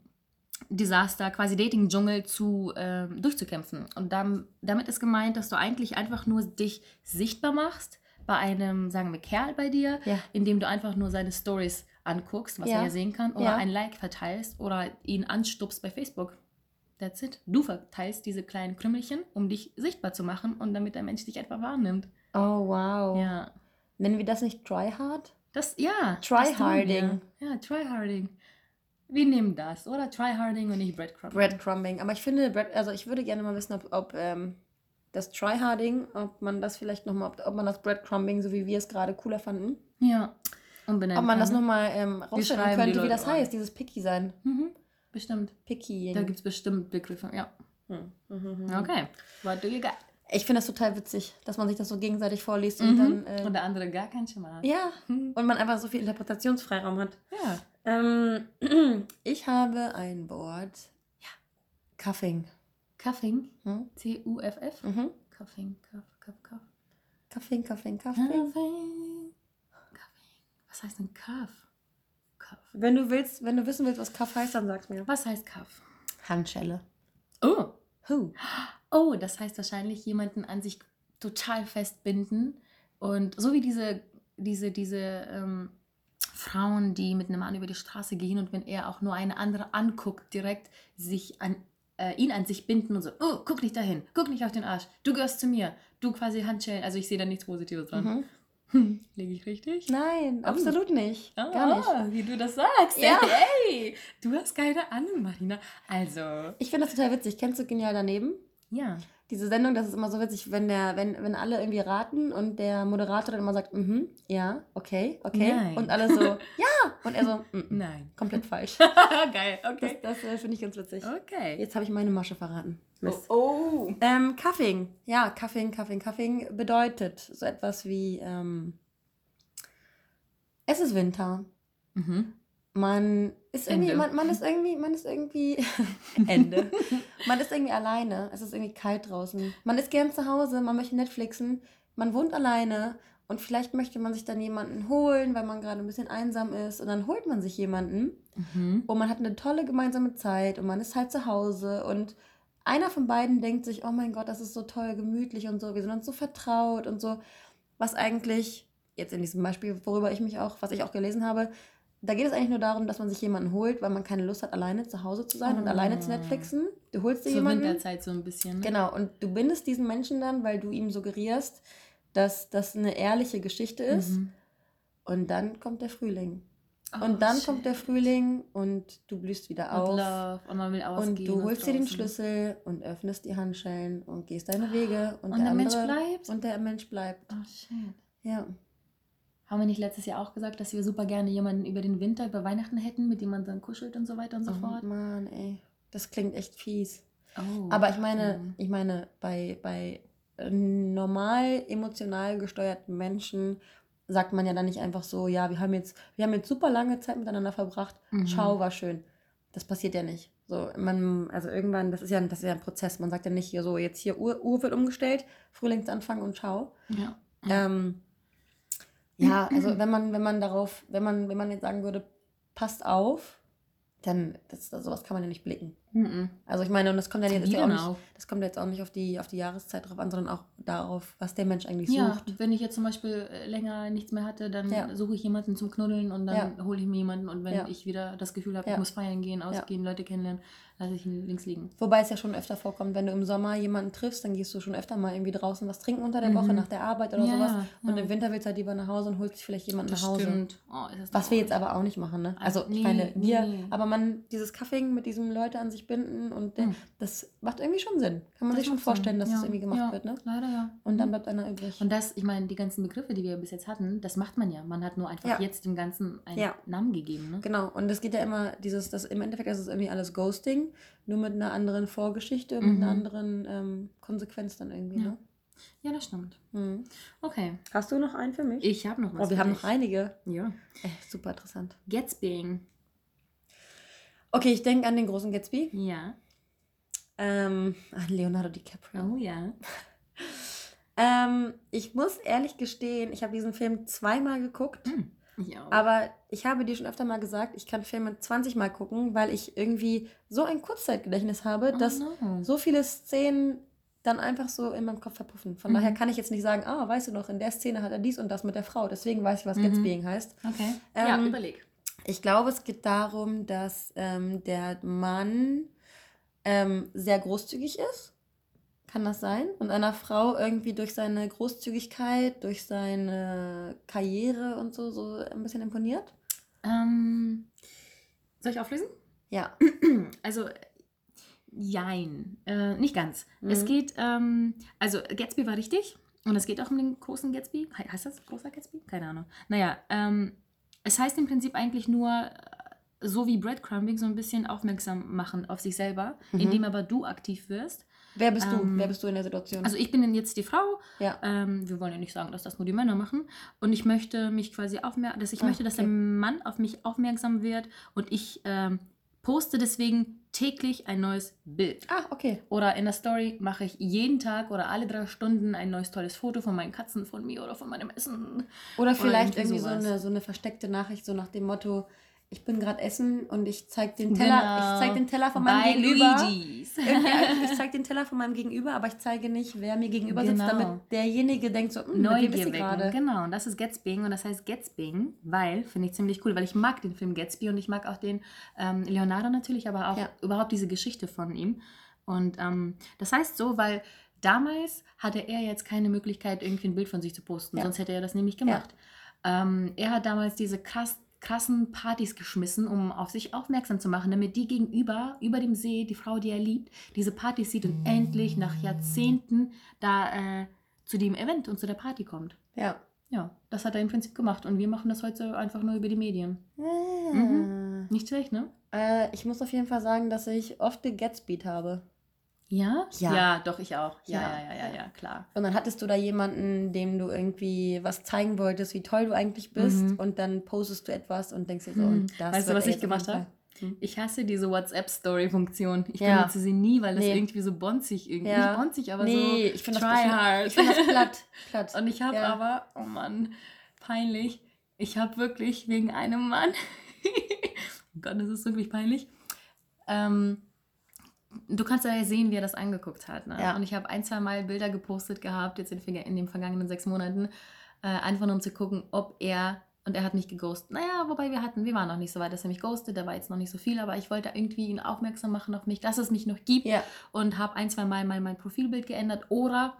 Desaster, quasi Dating-Dschungel zu ähm, durchzukämpfen. Und dann, damit ist gemeint, dass du eigentlich einfach nur dich sichtbar machst bei einem, sagen wir, Kerl bei dir, Ja. indem du einfach nur seine Stories anguckst, was Ja. er ja sehen kann, oder Ja. ein Like verteilst oder ihn anstupst bei Facebook. That's it. Du verteilst diese kleinen Krümmelchen, um dich sichtbar zu machen und damit der Mensch dich einfach wahrnimmt. Oh, wow. Ja. Nennen wir das nicht Tryhard? Das, ja. Tryharding. Ja, tryharding. Wir nehmen das, oder? Tryharding und nicht Breadcrumbing. Breadcrumbing. Aber ich finde, Bread, also ich würde gerne mal wissen, ob, ob ähm, das Tryharding, ob man das vielleicht nochmal, ob, ob man das Breadcrumbing, so wie wir es gerade cooler fanden, Ja. Umbenennen ob man das kann. nochmal ähm, rausfinden schreiben die könnte, wie das an. heißt, dieses Picky sein. Mhm. Bestimmt. Picky. Da gibt es bestimmt Begriffe, ja. hm. mhm, mhm. Okay. What do you got? Ich finde das total witzig, dass man sich das so gegenseitig vorliest und Mhm. dann. Äh, Und der andere gar kein Schimmer hat. ja, Mhm. und man einfach so viel Interpretationsfreiraum hat. Ja. Ähm, [CLEARS THROAT] ich habe ein Wort. Ja. Cuffing. Cuffing. Hm? C-U-F-F. Mhm. Cuffing, Cuff, Cuff, Cuff. Cuffing, Cuffing, Cuffing. Cuffing. Cuffing. Was heißt denn Cuff? Cuff. Wenn du willst, wenn du wissen willst, was Cuff heißt, dann sag's mir. Was heißt Cuff? Handschelle. Oh. Huh. Oh, das heißt wahrscheinlich jemanden an sich total festbinden. Und so wie diese, diese, diese ähm, Frauen, die mit einem Mann über die Straße gehen und wenn er auch nur eine andere anguckt, direkt sich an äh, ihn an sich binden und so, oh, guck nicht dahin, guck nicht auf den Arsch, du gehörst zu mir, du quasi Handschellen. Also ich sehe da nichts Positives dran. Mhm. [LAUGHS] Liege ich richtig? Nein, Oh. absolut nicht. Ah, Gar nicht. wie du das sagst. Ja. Ey, du hast keine Ahnung, Marina. Also, Ich finde das total witzig. Kennst du Genial daneben? Ja. Diese Sendung, das ist immer so witzig, wenn der, wenn, wenn alle irgendwie raten und der Moderator dann immer sagt, mhm, ja, okay, okay. Nein. Und alle so, [LAUGHS] ja. Und er so, mm, mm, Nein. komplett falsch. [LAUGHS] Geil, Das, okay. das äh, finde ich ganz witzig. Okay. Jetzt habe ich meine Masche verraten. Mist. Oh. Ähm, Cuffing. Ja, Cuffing, Cuffing, Cuffing bedeutet so etwas wie, ähm, es ist Winter. Mhm. Man ist irgendwie, man, man ist irgendwie, man ist irgendwie, [LAUGHS] Ende. [LAUGHS] Man ist irgendwie alleine. Es ist irgendwie kalt draußen. Man ist gern zu Hause, man möchte Netflixen. Man wohnt alleine und vielleicht möchte man sich dann jemanden holen, weil man gerade ein bisschen einsam ist. Und dann holt man sich jemanden Mhm. und man hat eine tolle gemeinsame Zeit und man ist halt zu Hause und einer von beiden denkt sich, oh mein Gott, das ist so toll, gemütlich und so, wir sind uns so vertraut und so, was eigentlich, jetzt in diesem Beispiel, worüber ich mich auch, was ich auch gelesen habe, da geht es eigentlich nur darum, dass man sich jemanden holt, weil man keine Lust hat, alleine zu Hause zu sein und Oh. alleine zu Netflixen. Du holst dir Zur jemanden. Winterzeit so ein bisschen. Ne? Genau, und du bindest diesen Menschen dann, weil du ihm suggerierst, dass das eine ehrliche Geschichte ist. Mhm. Und dann kommt der Frühling. Oh, und dann shit. kommt der Frühling und du blühst wieder Und auf. Love. Und man will ausgehen. Und du holst dir den. Schlüssel und öffnest die Handschellen und gehst deine Wege. Und, Und der, der Mensch andere, bleibt? Und der Mensch bleibt. Oh, shit. Ja. Haben wir nicht letztes Jahr auch gesagt, dass wir super gerne jemanden über den Winter, über Weihnachten hätten, mit dem man dann kuschelt und so weiter und so Oh fort? Mann, ey. Das klingt echt fies. Oh, Aber ich meine, ich meine, bei, bei äh, normal emotional gesteuerten Menschen sagt man ja dann nicht einfach so, ja, wir haben jetzt, wir haben jetzt super lange Zeit miteinander verbracht, Mhm. ciao, war schön. Das passiert ja nicht. So, man, also irgendwann, das ist ja, das ist ja ein Prozess. Man sagt ja nicht hier so, jetzt hier Uhr, Uhr wird umgestellt, Frühlingsanfang und ciao. Ja. Ähm, ja, [LAUGHS] also wenn man, wenn man darauf, wenn man, wenn man jetzt sagen würde, passt auf, dann, das, sowas kann man ja nicht blicken. Mhm. Also ich meine, und das kommt ja jetzt, ja auch nicht, auch? das kommt jetzt auch nicht auf die, auf die Jahreszeit drauf an, sondern auch darauf, was der Mensch eigentlich Ja, sucht. wenn ich jetzt zum Beispiel äh, länger nichts mehr hatte, dann Ja. suche ich jemanden zum Knuddeln und dann hole ich mir jemanden. Und wenn Ja. ich wieder das Gefühl habe, Ja. ich muss feiern gehen, ausgehen, Leute kennenlernen, lasse ich ihn links liegen. Wobei es ja schon öfter vorkommt, wenn du im Sommer jemanden triffst, dann gehst du schon öfter mal irgendwie draußen was trinken unter der Mhm. Woche nach der Arbeit oder Ja, sowas. ja, Und ja. im Winter willst du halt lieber nach Hause und holst dich vielleicht jemanden nach Hause. stimmt. Oh, ist das Was wir jetzt aber auch nicht machen, ne? Also, Nee, ich meine, wir, nee. aber man, dieses Cuffing mit diesem Leute an sich binden und der, Hm. das macht irgendwie schon Sinn. Kann man Das sich schon macht Sinn. vorstellen, dass das irgendwie gemacht wird, ne? Leider ja. Und dann bleibt einer übrig. Und das, ich meine, die ganzen Begriffe, die wir bis jetzt hatten, das macht man ja. Man hat nur einfach jetzt dem Ganzen einen. Namen gegeben. Ne? Genau, und es geht ja immer, dieses, das im Endeffekt ist es irgendwie alles Ghosting, nur mit einer anderen Vorgeschichte, mit Mhm. einer anderen ähm, Konsequenz dann irgendwie, Ja. ne? Ja, das stimmt. Mhm. Okay. Hast du noch einen für mich? Ich habe noch was. oh, wir für haben dich. noch einige. Ja. Äh, super interessant. Gatsbying. Okay, ich denke an den großen Gatsby. Ja. Ähm, an Leonardo DiCaprio. Oh ja. [LAUGHS] Ähm, ich muss ehrlich gestehen, ich habe diesen Film zweimal geguckt. Hm. Ich. Aber ich habe dir schon öfter mal gesagt, ich kann Filme 20 Mal gucken, weil ich irgendwie so ein Kurzzeitgedächtnis habe, Oh dass no. so viele Szenen dann einfach so in meinem Kopf verpuffen. Von Mhm. daher kann ich jetzt nicht sagen, ah, weißt du noch, in der Szene hat er dies und das mit der Frau. Deswegen weiß ich, was Mhm. Gatsbying heißt. Okay. ja, Ähm, überleg. Ich glaube, es geht darum, dass ähm, der Mann ähm, sehr großzügig ist. Kann das sein? Und einer Frau irgendwie durch seine Großzügigkeit, durch seine Karriere und so, so ein bisschen imponiert? Ähm, soll ich auflösen? Ja. [CLEARS THROAT] Also, jein. Äh, nicht ganz. Mhm. Es geht, ähm, also Gatsby war richtig. Und es geht auch um den großen Gatsby. He- Heißt das großer Gatsby? Keine Ahnung. Naja, ähm, es heißt im Prinzip eigentlich nur, äh, so wie Breadcrumbing, so ein bisschen aufmerksam machen auf sich selber, Mhm. indem aber du aktiv wirst. Wer bist du? Ähm, Wer bist du in der Situation? Also ich bin jetzt die Frau. ja. Ähm, wir wollen ja nicht sagen, dass das nur die Männer machen. Und ich möchte mich quasi aufmerksam, dass ich Ah, möchte, dass okay. der Mann auf mich aufmerksam wird und ich ähm, poste deswegen täglich ein neues Bild. Ah, okay. Oder in der Story mache ich jeden Tag oder alle drei Stunden ein neues tolles Foto von meinen Katzen, von mir oder von meinem Essen. Oder vielleicht irgendwie irgendwie so eine, so eine versteckte Nachricht, so nach dem Motto, ich bin gerade essen und ich zeig den Teller, Genau. ich zeig den Teller von meinem Bei Gegenüber. Luigi's. Irgendwie, [LAUGHS] ich zeige den Teller von meinem Gegenüber, aber ich zeige nicht, wer mir gegenüber sitzt, Genau. damit derjenige denkt so, "Hm, mit wem ist Neugier sie wecken. gerade? Genau, und das ist Gatsbying und das heißt Gatsbying, weil, finde ich ziemlich cool, weil ich mag den Film Gatsby und ich mag auch den ähm, Leonardo natürlich, aber auch Ja. überhaupt diese Geschichte von ihm. Und ähm, das heißt so, weil damals hatte er jetzt keine Möglichkeit, irgendwie ein Bild von sich zu posten, Ja. sonst hätte er das nämlich gemacht. Ähm, er hat damals diese krass, krassen Partys geschmissen, um auf sich aufmerksam zu machen, damit die gegenüber, über dem See, die Frau, die er liebt, diese Partys sieht und endlich nach Jahrzehnten da äh, zu dem Event und zu der Party kommt. Ja. Ja, das hat er im Prinzip gemacht und wir machen das heute einfach nur über die Medien. Mhm. Nicht schlecht, ne? Äh, ich muss auf jeden Fall sagen, dass ich oft gegatspeed habe. Ja? Ja. Ja, doch, ich auch. Ja, Ja. ja, ja, ja, klar. Und dann hattest du da jemanden, dem du irgendwie was zeigen wolltest, wie toll du eigentlich bist. Mhm. Und dann postest du etwas und denkst dir so, Mhm. das Weißt du, was ich gemacht habe? Hm. Ich hasse diese WhatsApp-Story-Funktion. Ich Ja. benutze sie nie, weil das Nee. irgendwie so bonzig irgendwie. Ja. Nicht bonzig, aber nee, so ich finde das, try ich find- hard. ich find das platt. [LAUGHS] platt. Und ich habe Ja. aber, oh Mann, peinlich. Ich habe wirklich wegen einem Mann, [LAUGHS] oh Gott, das ist wirklich peinlich. Ähm, du kannst ja sehen, wie er das angeguckt hat. Ne? Ja. Und ich habe ein, zwei Mal Bilder gepostet gehabt, jetzt in, in den vergangenen sechs Monaten, äh, einfach nur um zu gucken, ob er, und er hat mich geghostet. Naja, wobei wir hatten, wir waren noch nicht so weit, dass er mich ghostet, da war jetzt noch nicht so viel, aber ich wollte irgendwie ihn aufmerksam machen auf mich, dass es mich noch gibt ja. und habe ein, zwei Mal mein, mein Profilbild geändert oder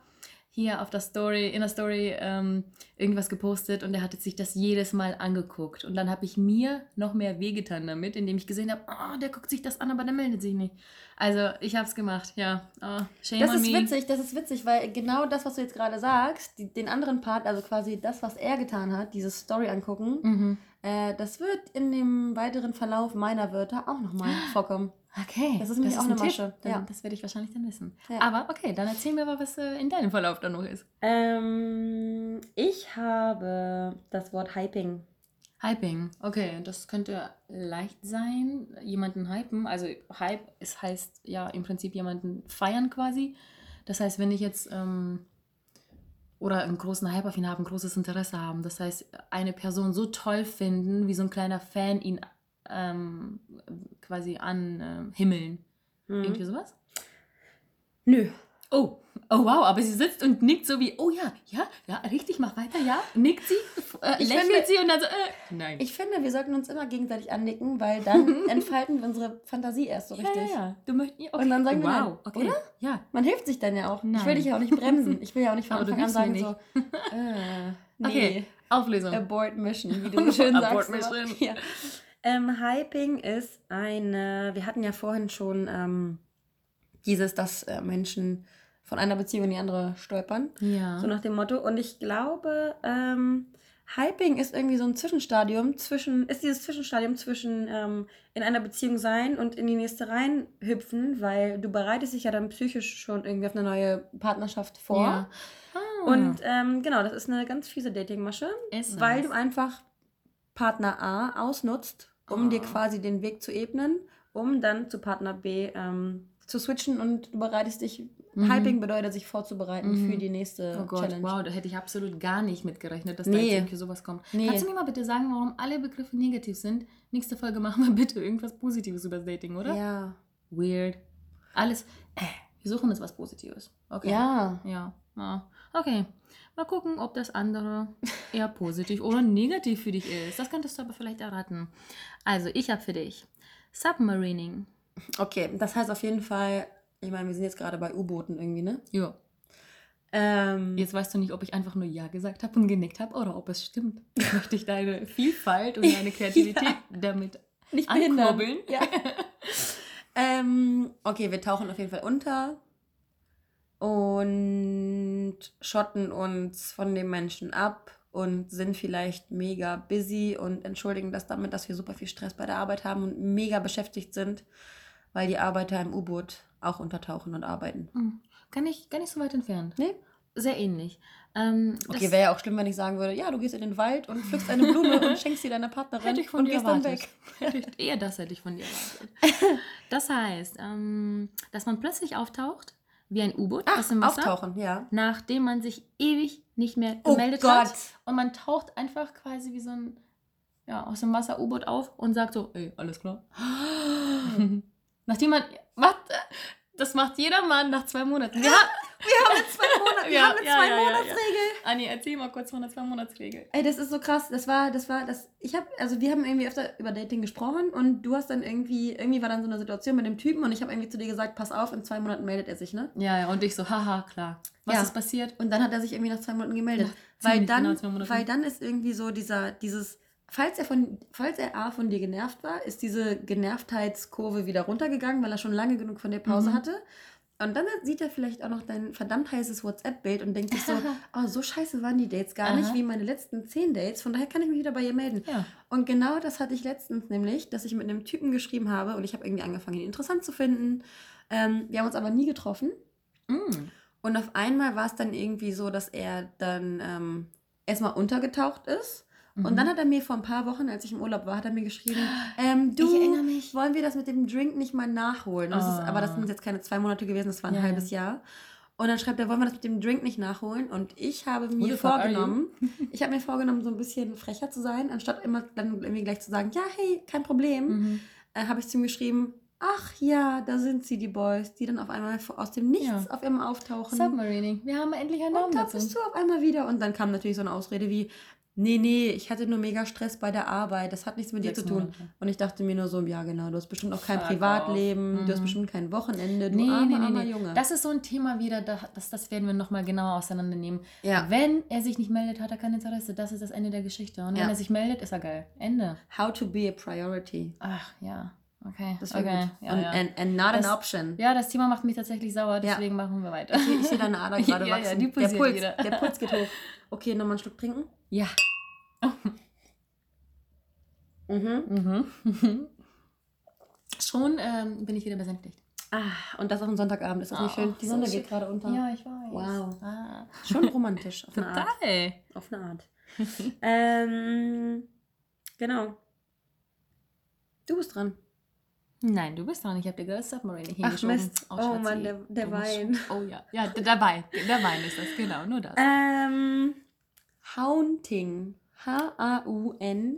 hier auf der Story, in der Story ähm, irgendwas gepostet und er hatte sich das jedes Mal angeguckt. Und dann habe ich mir noch mehr wehgetan damit, indem ich gesehen habe, oh, der guckt sich das an, aber der meldet sich nicht. Also ich habe es gemacht, ja. Oh, shame Das on ist me. witzig, das ist witzig, weil genau das, was du jetzt gerade sagst, die, den anderen Part, also quasi das, was er getan hat, diese Story angucken, Mhm. äh, das wird in dem weiteren Verlauf meiner Wörter auch nochmal [GASPS] vorkommen. Okay, Das ist nämlich auch ein eine. Masche, Dann, ja. Das werde ich wahrscheinlich dann wissen. Ja. Aber okay, dann erzähl mir mal, was äh, in deinem Verlauf dann noch ist. Ähm, ich habe das Wort Hyping. Hyping, okay, das könnte leicht sein, jemanden hypen. Also Hype, es heißt ja im Prinzip jemanden feiern quasi. Das heißt, wenn ich jetzt ähm, oder einen großen Hype auf ihn habe, ein großes Interesse haben, das heißt, eine Person so toll finden, wie so ein kleiner Fan ihn ähm, quasi anhimmeln. Mhm. Irgendwie sowas? Nö. Oh, oh wow, aber sie sitzt und nickt so wie, oh ja, ja, ja, richtig, mach weiter, ja. Nickt sie, äh, Ich lächelt finde- sie und dann so, äh, nein. Ich finde, wir sollten uns immer gegenseitig annicken, weil dann [LAUGHS] entfalten wir unsere Fantasie erst so richtig. Ja, ja, ja. Du möchtest, okay. Und dann sagen wir wow, nein, okay. oder? Ja. Man hilft sich dann ja auch. Ich will Nein. dich ja auch nicht bremsen. Ich will ja auch nicht von [LAUGHS] Aber Anfang an sagen so, [LAUGHS] äh, nee, Okay, Auflösung. abort mission, wie du so schön Abort sagst. aber- mission. Ja. Ähm, Hyping ist eine, wir hatten ja vorhin schon ähm, dieses, dass äh, Menschen von einer Beziehung in die andere stolpern. ja. So nach dem Motto. Und ich glaube, ähm, Hyping ist irgendwie so ein Zwischenstadium zwischen, ist dieses Zwischenstadium zwischen ähm, in einer Beziehung sein und in die nächste reinhüpfen, weil du bereitest dich ja dann psychisch schon irgendwie auf eine neue Partnerschaft vor. Ja. Ah. Und ähm, genau, das ist eine ganz fiese Datingmasche, weil du einfach Partner A ausnutzt, um Ah. dir quasi den Weg zu ebnen, um dann zu Partner B ähm, zu switchen und du bereitest dich. Mhm. Hyping bedeutet, sich vorzubereiten Mhm. für die nächste Oh Gott, Challenge. wow, da hätte ich absolut gar nicht mitgerechnet, dass da Nee. jetzt irgendwie sowas kommt. Nee. Kannst du mir mal bitte sagen, warum alle Begriffe negativ sind? Nächste Folge machen wir [LAUGHS] bitte irgendwas Positives über das Dating, oder? Ja. Weird. Alles, äh, wir suchen jetzt was Positives. Okay. Ja. Ja. Ja. Okay. Mal gucken, ob das andere eher positiv oder negativ für dich ist. Das könntest du aber vielleicht erraten. Also, ich habe für dich Submarining. Okay, das heißt auf jeden Fall, ich meine, wir sind jetzt gerade bei U-Booten irgendwie, ne? Ja. Ähm, Jetzt weißt du nicht, ob ich einfach nur Ja gesagt habe und genickt habe oder ob es stimmt. Möchte ich deine [LAUGHS] Vielfalt und deine Kreativität damit nicht ankurbeln. Ja. [LAUGHS] ähm, okay, wir tauchen auf jeden Fall unter und schotten uns von dem Menschen ab und sind vielleicht mega busy und entschuldigen das damit, dass wir super viel Stress bei der Arbeit haben und mega beschäftigt sind, weil die Arbeiter im U-Boot auch untertauchen und arbeiten. Hm. Gar nicht, gar nicht so weit entfernt. Nee? Sehr ähnlich. Ähm, Okay, wäre ja auch schlimm, wenn ich sagen würde, ja, du gehst in den Wald und pflückst eine Blume [LAUGHS] und schenkst sie deiner Partnerin hätte ich von und dir gehst dann erwartet. weg. Hätte ich, eher das hätte ich von dir erwartet. [LAUGHS] Das heißt, ähm, dass man plötzlich auftaucht, wie ein U-Boot aus dem Wasser, auftauchen, ja. nachdem man sich ewig nicht mehr Oh gemeldet Gott. hat. Und man taucht einfach quasi wie so ein ja, aus dem Wasser U-Boot auf und sagt so, ey, alles klar. [GASPS] [LAUGHS] Nachdem man, was? Das macht jeder Mann nach zwei Monaten. [GASPS] Ha- Wir haben eine zwei Monate, wir Ja, haben eine ja, zwei ja, ja, ja. Monatsregel. Anni, erzähl mal kurz von der Zwei-Monats-Regel. Ey, das ist so krass. Das war, das war, das. Ich habe, also wir haben irgendwie öfter über Dating gesprochen und du hast dann irgendwie, irgendwie war dann so eine Situation mit dem Typen und ich habe irgendwie zu dir gesagt, pass auf, in zwei Monaten meldet er sich, ne? Ja, ja, und ich so, haha, klar. Was ist passiert? Und dann hat er sich irgendwie nach zwei Monaten gemeldet. Weil dann, genau weil dann ist irgendwie so dieser, dieses, falls er von, falls er A von dir genervt war, ist diese Genervtheitskurve wieder runtergegangen, weil er schon lange genug von der Pause Mhm. hatte. Und dann sieht er vielleicht auch noch dein verdammt heißes WhatsApp-Bild und denkt sich so, [LAUGHS] oh, so scheiße waren die Dates gar nicht Aha. wie meine letzten zehn Dates. Von daher kann ich mich wieder bei ihr melden. Ja. Und genau das hatte ich letztens nämlich, dass ich mit einem Typen geschrieben habe und ich habe irgendwie angefangen, ihn interessant zu finden. Ähm, wir haben uns aber nie getroffen. Mm. Und auf einmal war es dann irgendwie so, dass er dann ähm, erstmal untergetaucht ist. Und Mhm. dann hat er mir vor ein paar Wochen, als ich im Urlaub war, hat er mir geschrieben, [GASPS] ähm, du, wollen wir das mit dem Drink nicht mal nachholen? Das ist, aber das Ah. sind jetzt keine zwei Monate gewesen, das war ein Ja, ja. halbes Jahr. Und dann schreibt er, wollen wir das mit dem Drink nicht nachholen? Und ich habe mir vorgenommen, [LAUGHS] ich habe mir vorgenommen, so ein bisschen frecher zu sein, anstatt immer dann irgendwie gleich zu sagen, ja, hey, kein Problem, Mhm. äh, habe ich zu ihm geschrieben, ach ja, da sind sie, die Boys, die dann auf einmal aus dem Nichts Ja. auf einmal auftauchen. Submarining. Wir haben endlich einen Namen Und da dazu. bist du auf einmal wieder. Und dann kam natürlich so eine Ausrede wie, nee, nee, ich hatte nur mega Stress bei der Arbeit, das hat nichts mit dir zu tun. Monate. Und ich dachte mir nur so, ja genau, du hast bestimmt auch kein Fuck Privatleben, off. du hast Mhm. bestimmt kein Wochenende, du Nee, armer, nee, nee, armer nee. Junge. Das ist so ein Thema wieder, da- das, das werden wir nochmal genauer auseinandernehmen. ja. Wenn er sich nicht meldet, hat er kein Interesse. Das ist das Ende der Geschichte. Und wenn Ja. er sich meldet, ist er geil. Ende. How to be a priority. Ach, ja. Okay. Das wäre okay. gut. Ja, und, ja. And, and not Das- an option. ja, das Thema macht mich tatsächlich sauer, Ja. deswegen machen wir weiter. Ich, sehe- ich sehe deine Ader [LAUGHS] gerade Ja, ja, wachsen. die der, Puls, wieder. der Puls geht hoch. [LAUGHS] Okay, nochmal einen Schluck trinken. Ja. Mhm. Mhm. [LAUGHS] Schon ähm, bin ich wieder besänftigt. Ah, und das auf dem Sonntagabend. Ist das nicht Ah, schön? Die so Sonne schön. geht gerade unter. Ja, ich weiß. Wow. Ah. Schon romantisch. Auf eine Art. Total. Auf eine Art. ähm, genau. Du bist dran. Nein, du bist dran. Ich habe dir gerade Submarine Ach hingeschoben. Mist. Oh, Schatzi. Mann, der, der Wein. Oh ja. Ja, der Wein. Der Wein ist das, genau. Nur das. Ähm, Haunting.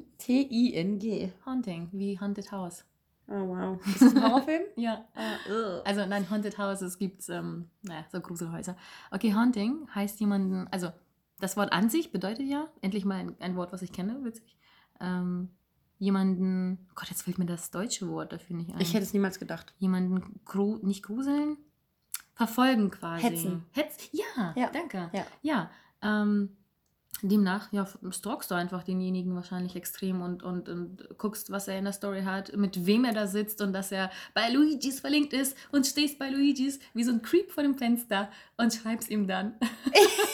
H-A-U-N-T-I-N-G. Haunting, wie Haunted House. Oh, wow. [LAUGHS] Ist das ein Horrorfilm? Ja. Ah, Also nein, Haunted Houses gibt ähm, naja, so Gruselhäuser. Okay, Haunting heißt jemanden, also das Wort an sich bedeutet ja, endlich mal ein, ein Wort, was ich kenne, witzig. Ähm, jemanden, oh Gott, jetzt fällt mir das deutsche Wort dafür nicht ein. ich hätte es niemals gedacht. jemanden gru nicht gruseln, verfolgen quasi. Hetzen. Hetz ja, Ja. danke. Ja. Ja, ähm, demnach, ja, stalkst du einfach denjenigen wahrscheinlich extrem und, und, und guckst, was er in der Story hat, mit wem er da sitzt und dass er bei Luigis verlinkt ist und stehst bei Luigis wie so ein Creep vor dem Fenster und schreibst ihm dann. [LAUGHS]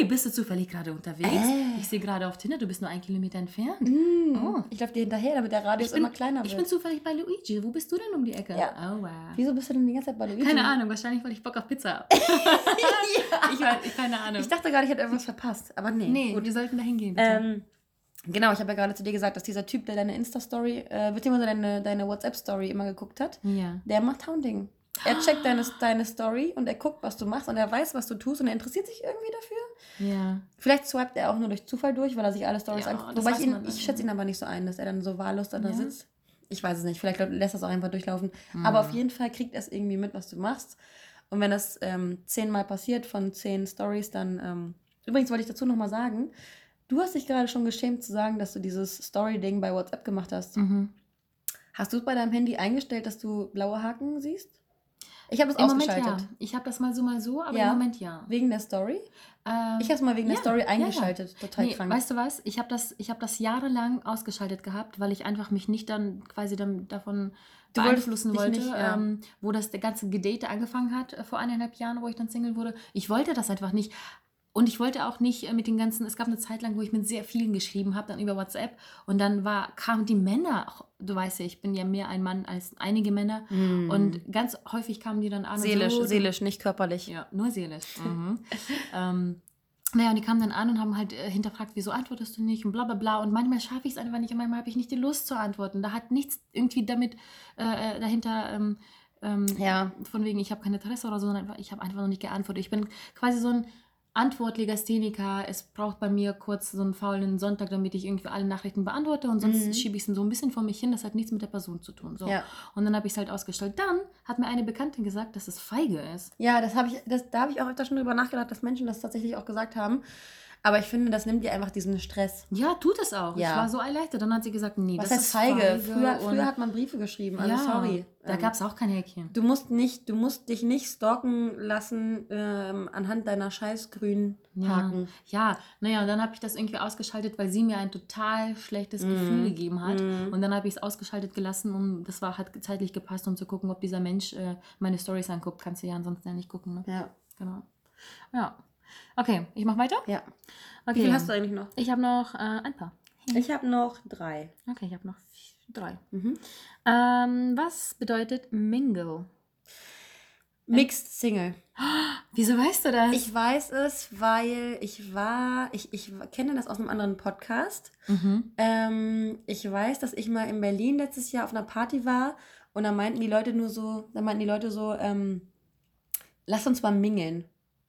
hey, bist du zufällig gerade unterwegs? Äh. Ich sehe gerade auf Tinder, du bist nur ein Kilometer entfernt. Mm, Oh. Ich laufe dir hinterher, damit der Radius Ich bin- immer kleiner Ich wird. bin zufällig bei Luigi. Wo bist du denn um die Ecke? Ja. Oh, wow. Wieso bist du denn die ganze Zeit bei Luigi? Keine Ahnung, wahrscheinlich, weil ich Bock auf Pizza habe. ja. [LAUGHS] Ich ich, keine Ahnung. Ich dachte gerade, ich hätte irgendwas verpasst, aber nee. nee, Gut. wir sollten da hingehen. Ähm, genau, ich habe ja gerade zu dir gesagt, dass dieser Typ, der deine Insta-Story, äh, beziehungsweise deine, deine WhatsApp-Story immer geguckt hat, ja. der macht Hounding. Er checkt deine, deine Story und er guckt, was du machst und er weiß, was du tust und er interessiert sich irgendwie dafür. Ja. Vielleicht swiped er auch nur durch Zufall durch, weil er sich alle Stories Ja, anguckt. Wobei ich ihn, ich schätze ihn aber nicht so ein, dass er dann so wahllos da Ja? sitzt. Ich weiß es nicht. Vielleicht lässt er es auch einfach durchlaufen. Mhm. Aber auf jeden Fall kriegt er es irgendwie mit, was du machst. Und wenn das ähm, zehnmal passiert von zehn Stories, dann. Ähm, übrigens wollte ich dazu nochmal sagen, du hast dich gerade schon geschämt zu sagen, dass du dieses Story-Ding bei WhatsApp gemacht hast. Mhm. Hast du es bei deinem Handy eingestellt, dass du blaue Haken siehst? Ich habe es Im Moment ausgeschaltet. ja. Ich habe das mal so, mal so, aber Ja. im Moment ja. Wegen der Story? Ähm, Ich habe es mal wegen ja, der Story eingeschaltet. Total nee, krank. weißt du was? Ich habe das, ich hab das jahrelang ausgeschaltet gehabt, weil ich einfach mich nicht dann quasi dann davon Du beeinflussen wollte, nicht, ähm, wo das der ganze Gedate angefangen hat äh, vor eineinhalb Jahren, wo ich dann Single wurde. Ich wollte das einfach nicht. Und ich wollte auch nicht äh, mit den ganzen, es gab eine Zeit lang, wo ich mit sehr vielen geschrieben habe, dann über WhatsApp. Und dann war, kamen die Männer, auch, du weißt ja, ich bin ja mehr ein Mann als einige Männer. Mm. Und ganz häufig kamen die dann an. seelisch, und so, seelisch, nicht körperlich. ja, nur seelisch. [LAUGHS] Mhm. ähm, naja, und die kamen dann an und haben halt äh, hinterfragt, wieso antwortest du nicht und bla bla bla. Und manchmal schaffe ich es einfach nicht und manchmal habe ich nicht die Lust zu antworten. Da hat nichts irgendwie damit äh, äh, dahinter, ähm, ähm, Ja. von wegen, ich habe kein Interesse oder so, sondern ich habe einfach noch nicht geantwortet. Ich bin quasi so ein Antwortlegastheniker. Es braucht bei mir kurz so einen faulen Sonntag, damit ich irgendwie alle Nachrichten beantworte und sonst Mhm. schiebe ich es so ein bisschen vor mich hin. Das hat nichts mit der Person zu tun. So. Ja. Und dann habe ich es halt ausgestellt. Dann hat mir eine Bekannte gesagt, dass es feige ist. Ja, das habe ich, das, da habe ich auch öfter schon drüber nachgedacht, dass Menschen das tatsächlich auch gesagt haben. Aber ich finde, das nimmt dir einfach diesen Stress. Ja, tut es auch. Ja. Ich war so erleichtert. Dann hat sie gesagt, nee, Was das heißt ist feige? feige. Früher, früher hat man Briefe geschrieben, also ja, sorry. Da Ähm, gab es auch kein Häkchen. Du musst nicht, du musst dich nicht stalken lassen ähm, anhand deiner scheißgrünen Haken. Ja, naja, und dann habe ich das irgendwie ausgeschaltet, weil sie mir ein total schlechtes Mhm. Gefühl gegeben hat. Mhm. Und dann habe ich es ausgeschaltet gelassen und das war hat zeitlich gepasst, um zu gucken, ob dieser Mensch äh, meine Stories anguckt. Kannst du ja ansonsten ja nicht gucken. Ne? Ja, Genau. Ja. Okay, ich mache weiter. ja. Okay. Wie viel hast du eigentlich noch? Ich habe noch äh, ein paar. Ich habe noch drei. Okay, ich habe noch drei. Mhm. Ähm, was bedeutet Mingle? Mixed Single. [GASPS] Wieso weißt du das? Ich weiß es, weil ich war, ich, ich kenne das aus einem anderen Podcast. mhm. Ähm, ich weiß, dass ich mal in Berlin letztes Jahr auf einer Party war und da meinten die Leute nur so, da meinten die Leute so, ähm, lass uns mal mingeln.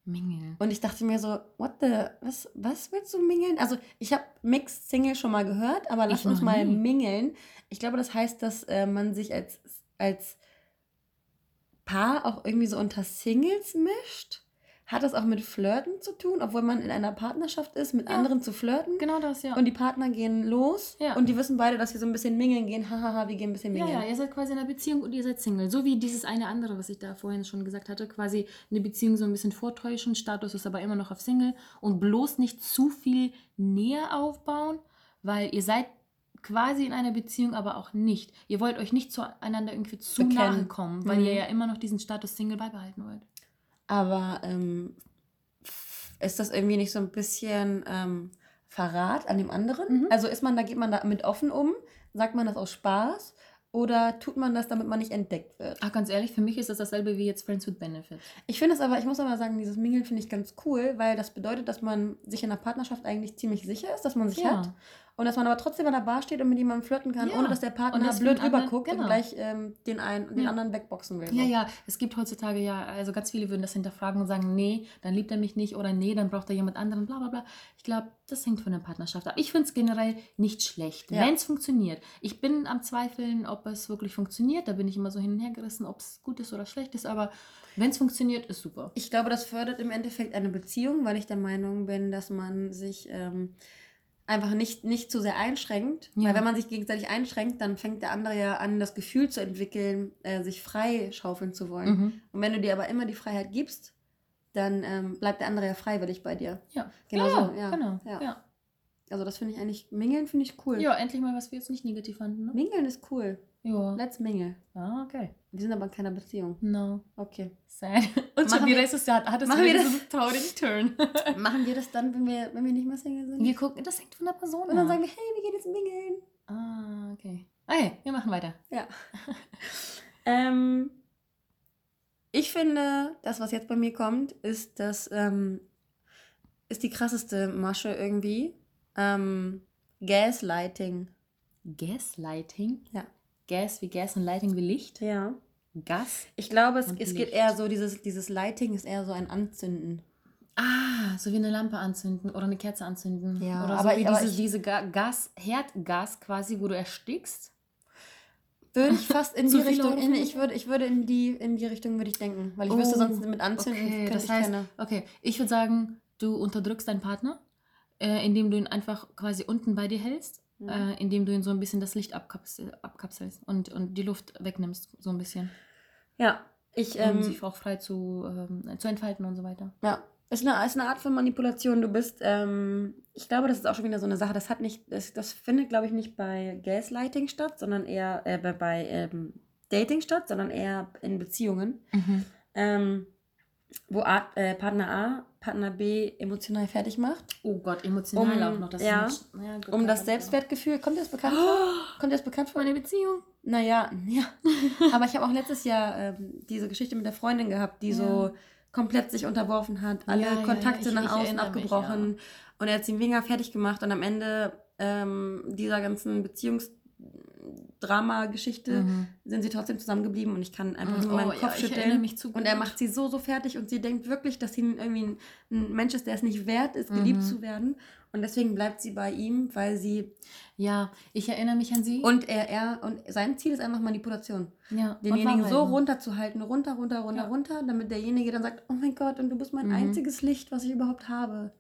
Mingle. Und ich dachte mir so, what the, was, was willst du mingeln? Also ich habe Mixed Single schon mal gehört, aber lass Ich uns mal nie. mingeln. Ich glaube, das heißt, dass äh, man sich als, als Paar auch irgendwie so unter Singles mischt. Hat das auch mit Flirten zu tun, obwohl man in einer Partnerschaft ist, mit Ja. anderen zu flirten? Genau das, ja. Und die Partner gehen los Ja. und die wissen beide, dass sie so ein bisschen mingeln gehen. Hahaha, [LAUGHS] wir gehen ein bisschen Ja, mingeln. ja, ihr seid quasi in einer Beziehung und ihr seid Single. So wie dieses eine andere, was ich da vorhin schon gesagt hatte, quasi eine Beziehung so ein bisschen vortäuschen, Status ist aber immer noch auf Single und bloß nicht zu viel Nähe aufbauen, weil ihr seid quasi in einer Beziehung, aber auch nicht. Ihr wollt euch nicht zueinander irgendwie zu Bekennen. nahe kommen, weil Mhm. ihr ja immer noch diesen Status Single beibehalten wollt. Aber ähm, ist das irgendwie nicht so ein bisschen ähm, Verrat an dem anderen? Mhm. Also ist man da, geht man da mit offen um? Sagt man das aus Spaß? Oder tut man das, damit man nicht entdeckt wird? Ach, ganz ehrlich, für mich ist das dasselbe wie jetzt Friends with Benefits. Ich finde es aber, ich muss aber sagen, dieses Mingeln finde ich ganz cool, weil das bedeutet, dass man sich in einer Partnerschaft eigentlich ziemlich sicher ist, dass man sich Ja. hat. Und dass man aber trotzdem an der Bar steht und mit jemandem flirten kann, Ja. ohne dass der Partner Und das blöd den rüberguckt genau. und gleich ähm, den einen, den Ja. anderen wegboxen will. Ja, ja, es gibt heutzutage ja, also ganz viele würden das hinterfragen und sagen, nee, dann liebt er mich nicht oder nee, dann braucht er jemand anderen, bla bla bla. Ich glaube, das hängt von der Partnerschaft ab. Ich finde es generell nicht schlecht, Ja. wenn es funktioniert. Ich bin am Zweifeln, ob es wirklich funktioniert. Da bin ich immer so hin und her gerissen, ob es gut ist oder schlecht ist. Aber wenn es funktioniert, ist super. Ich glaube, das fördert im Endeffekt eine Beziehung, weil ich der Meinung bin, dass man sich ähm, einfach nicht, nicht zu sehr einschränkt. Ja. Weil wenn man sich gegenseitig einschränkt, dann fängt der andere ja an, das Gefühl zu entwickeln, äh, sich frei schaufeln zu wollen. Mhm. Und wenn du dir aber immer die Freiheit gibst, dann ähm, bleibt der andere ja freiwillig bei dir. Ja, Genau ja, so, ja. genau. Ja. Ja. Also das finde ich eigentlich, Mingeln finde ich cool. ja, endlich mal, was wir jetzt nicht negativ fanden. Ne? Mingeln ist cool. Ja. Let's mingle. Ah, okay. Wir sind aber in keiner Beziehung. No. Okay. Sad. [LAUGHS] Und schon Machen wieder wir- ist es ja, hat es machen wir das- traurigen Turn. [LAUGHS] Machen wir das dann, wenn wir, wenn wir nicht mehr Single sind? wir gucken, das hängt von der Person Und dann ab. sagen wir, hey, wir gehen jetzt mingeln. Ah, okay. Okay, wir machen weiter. Ja. [LAUGHS] ähm, ich finde, das, was jetzt bei mir kommt, ist das, ähm, ist die krasseste Masche irgendwie. Ähm, Gaslighting. Gaslighting? Ja. Gas wie Gas und Lighting wie Licht? Ja. Gas? Ich glaube, es, es geht eher so, dieses, dieses Lighting ist eher so ein Anzünden. Ah, so wie eine Lampe anzünden oder eine Kerze anzünden. Ja, oder aber- so wie aber diese, ich- diese Ga Gas, Herdgas quasi, wo du erstickst. Würde ich fast in [LAUGHS] die Richtung, in, ich würde, ich würde in die, in die Richtung würde ich denken, weil ich wüsste Oh, sonst mit Anzünden Okay, das ich heißt, keine. okay, ich würde sagen, du unterdrückst deinen Partner, äh, indem du ihn einfach quasi unten bei dir hältst, Mhm. äh, indem du ihn so ein bisschen das Licht abkapsel, abkapselst und, und die Luft wegnimmst, so ein bisschen, Ja, ich, um ähm, sich auch frei zu, ähm, zu entfalten und so weiter. Ja, ist eine, ist eine Art von Manipulation. Du bist, ähm, ich glaube, das ist auch schon wieder so eine Sache. Das hat nicht, das, das findet, glaube ich, nicht bei Gaslighting statt, sondern eher äh, bei, bei ähm, Dating statt, sondern eher in Beziehungen. Ähm, wo Art, äh, Partner A Partner B emotional fertig macht. Oh Gott, emotional Um- auch noch. Das ja, ist ja, Um das Selbstwertgefühl. Kommt dir das bekannt vor? Oh, Kommt dir das bekannt vor? meine Beziehung. Naja, [LAUGHS] ja. [LAUGHS] Aber ich habe auch letztes Jahr ähm, diese Geschichte mit der Freundin gehabt, die so Ja. komplett sich unterworfen hat, alle Ja, Kontakte ich- nach ich außen erinnere mich, abgebrochen und er hat sie mega fertig gemacht und am Ende ähm, dieser ganzen Dramageschichte Mhm. sind sie trotzdem zusammengeblieben und ich kann einfach nur Oh, meinen ja, Kopf erinnere schütteln. mich zu und er macht sie so, so fertig und sie denkt wirklich, dass sie irgendwie ein, ein Mensch ist, der es nicht wert ist, geliebt Mhm. zu werden. Und deswegen bleibt sie bei ihm, weil sie Ja, ich erinnere mich an sie. und er, er und sein Ziel ist einfach Manipulation. ja, denjenigen so runterzuhalten, runter, runter, runter, Ja. runter, damit derjenige dann sagt, oh mein Gott, und du bist mein Mhm. einziges Licht, was ich überhaupt habe.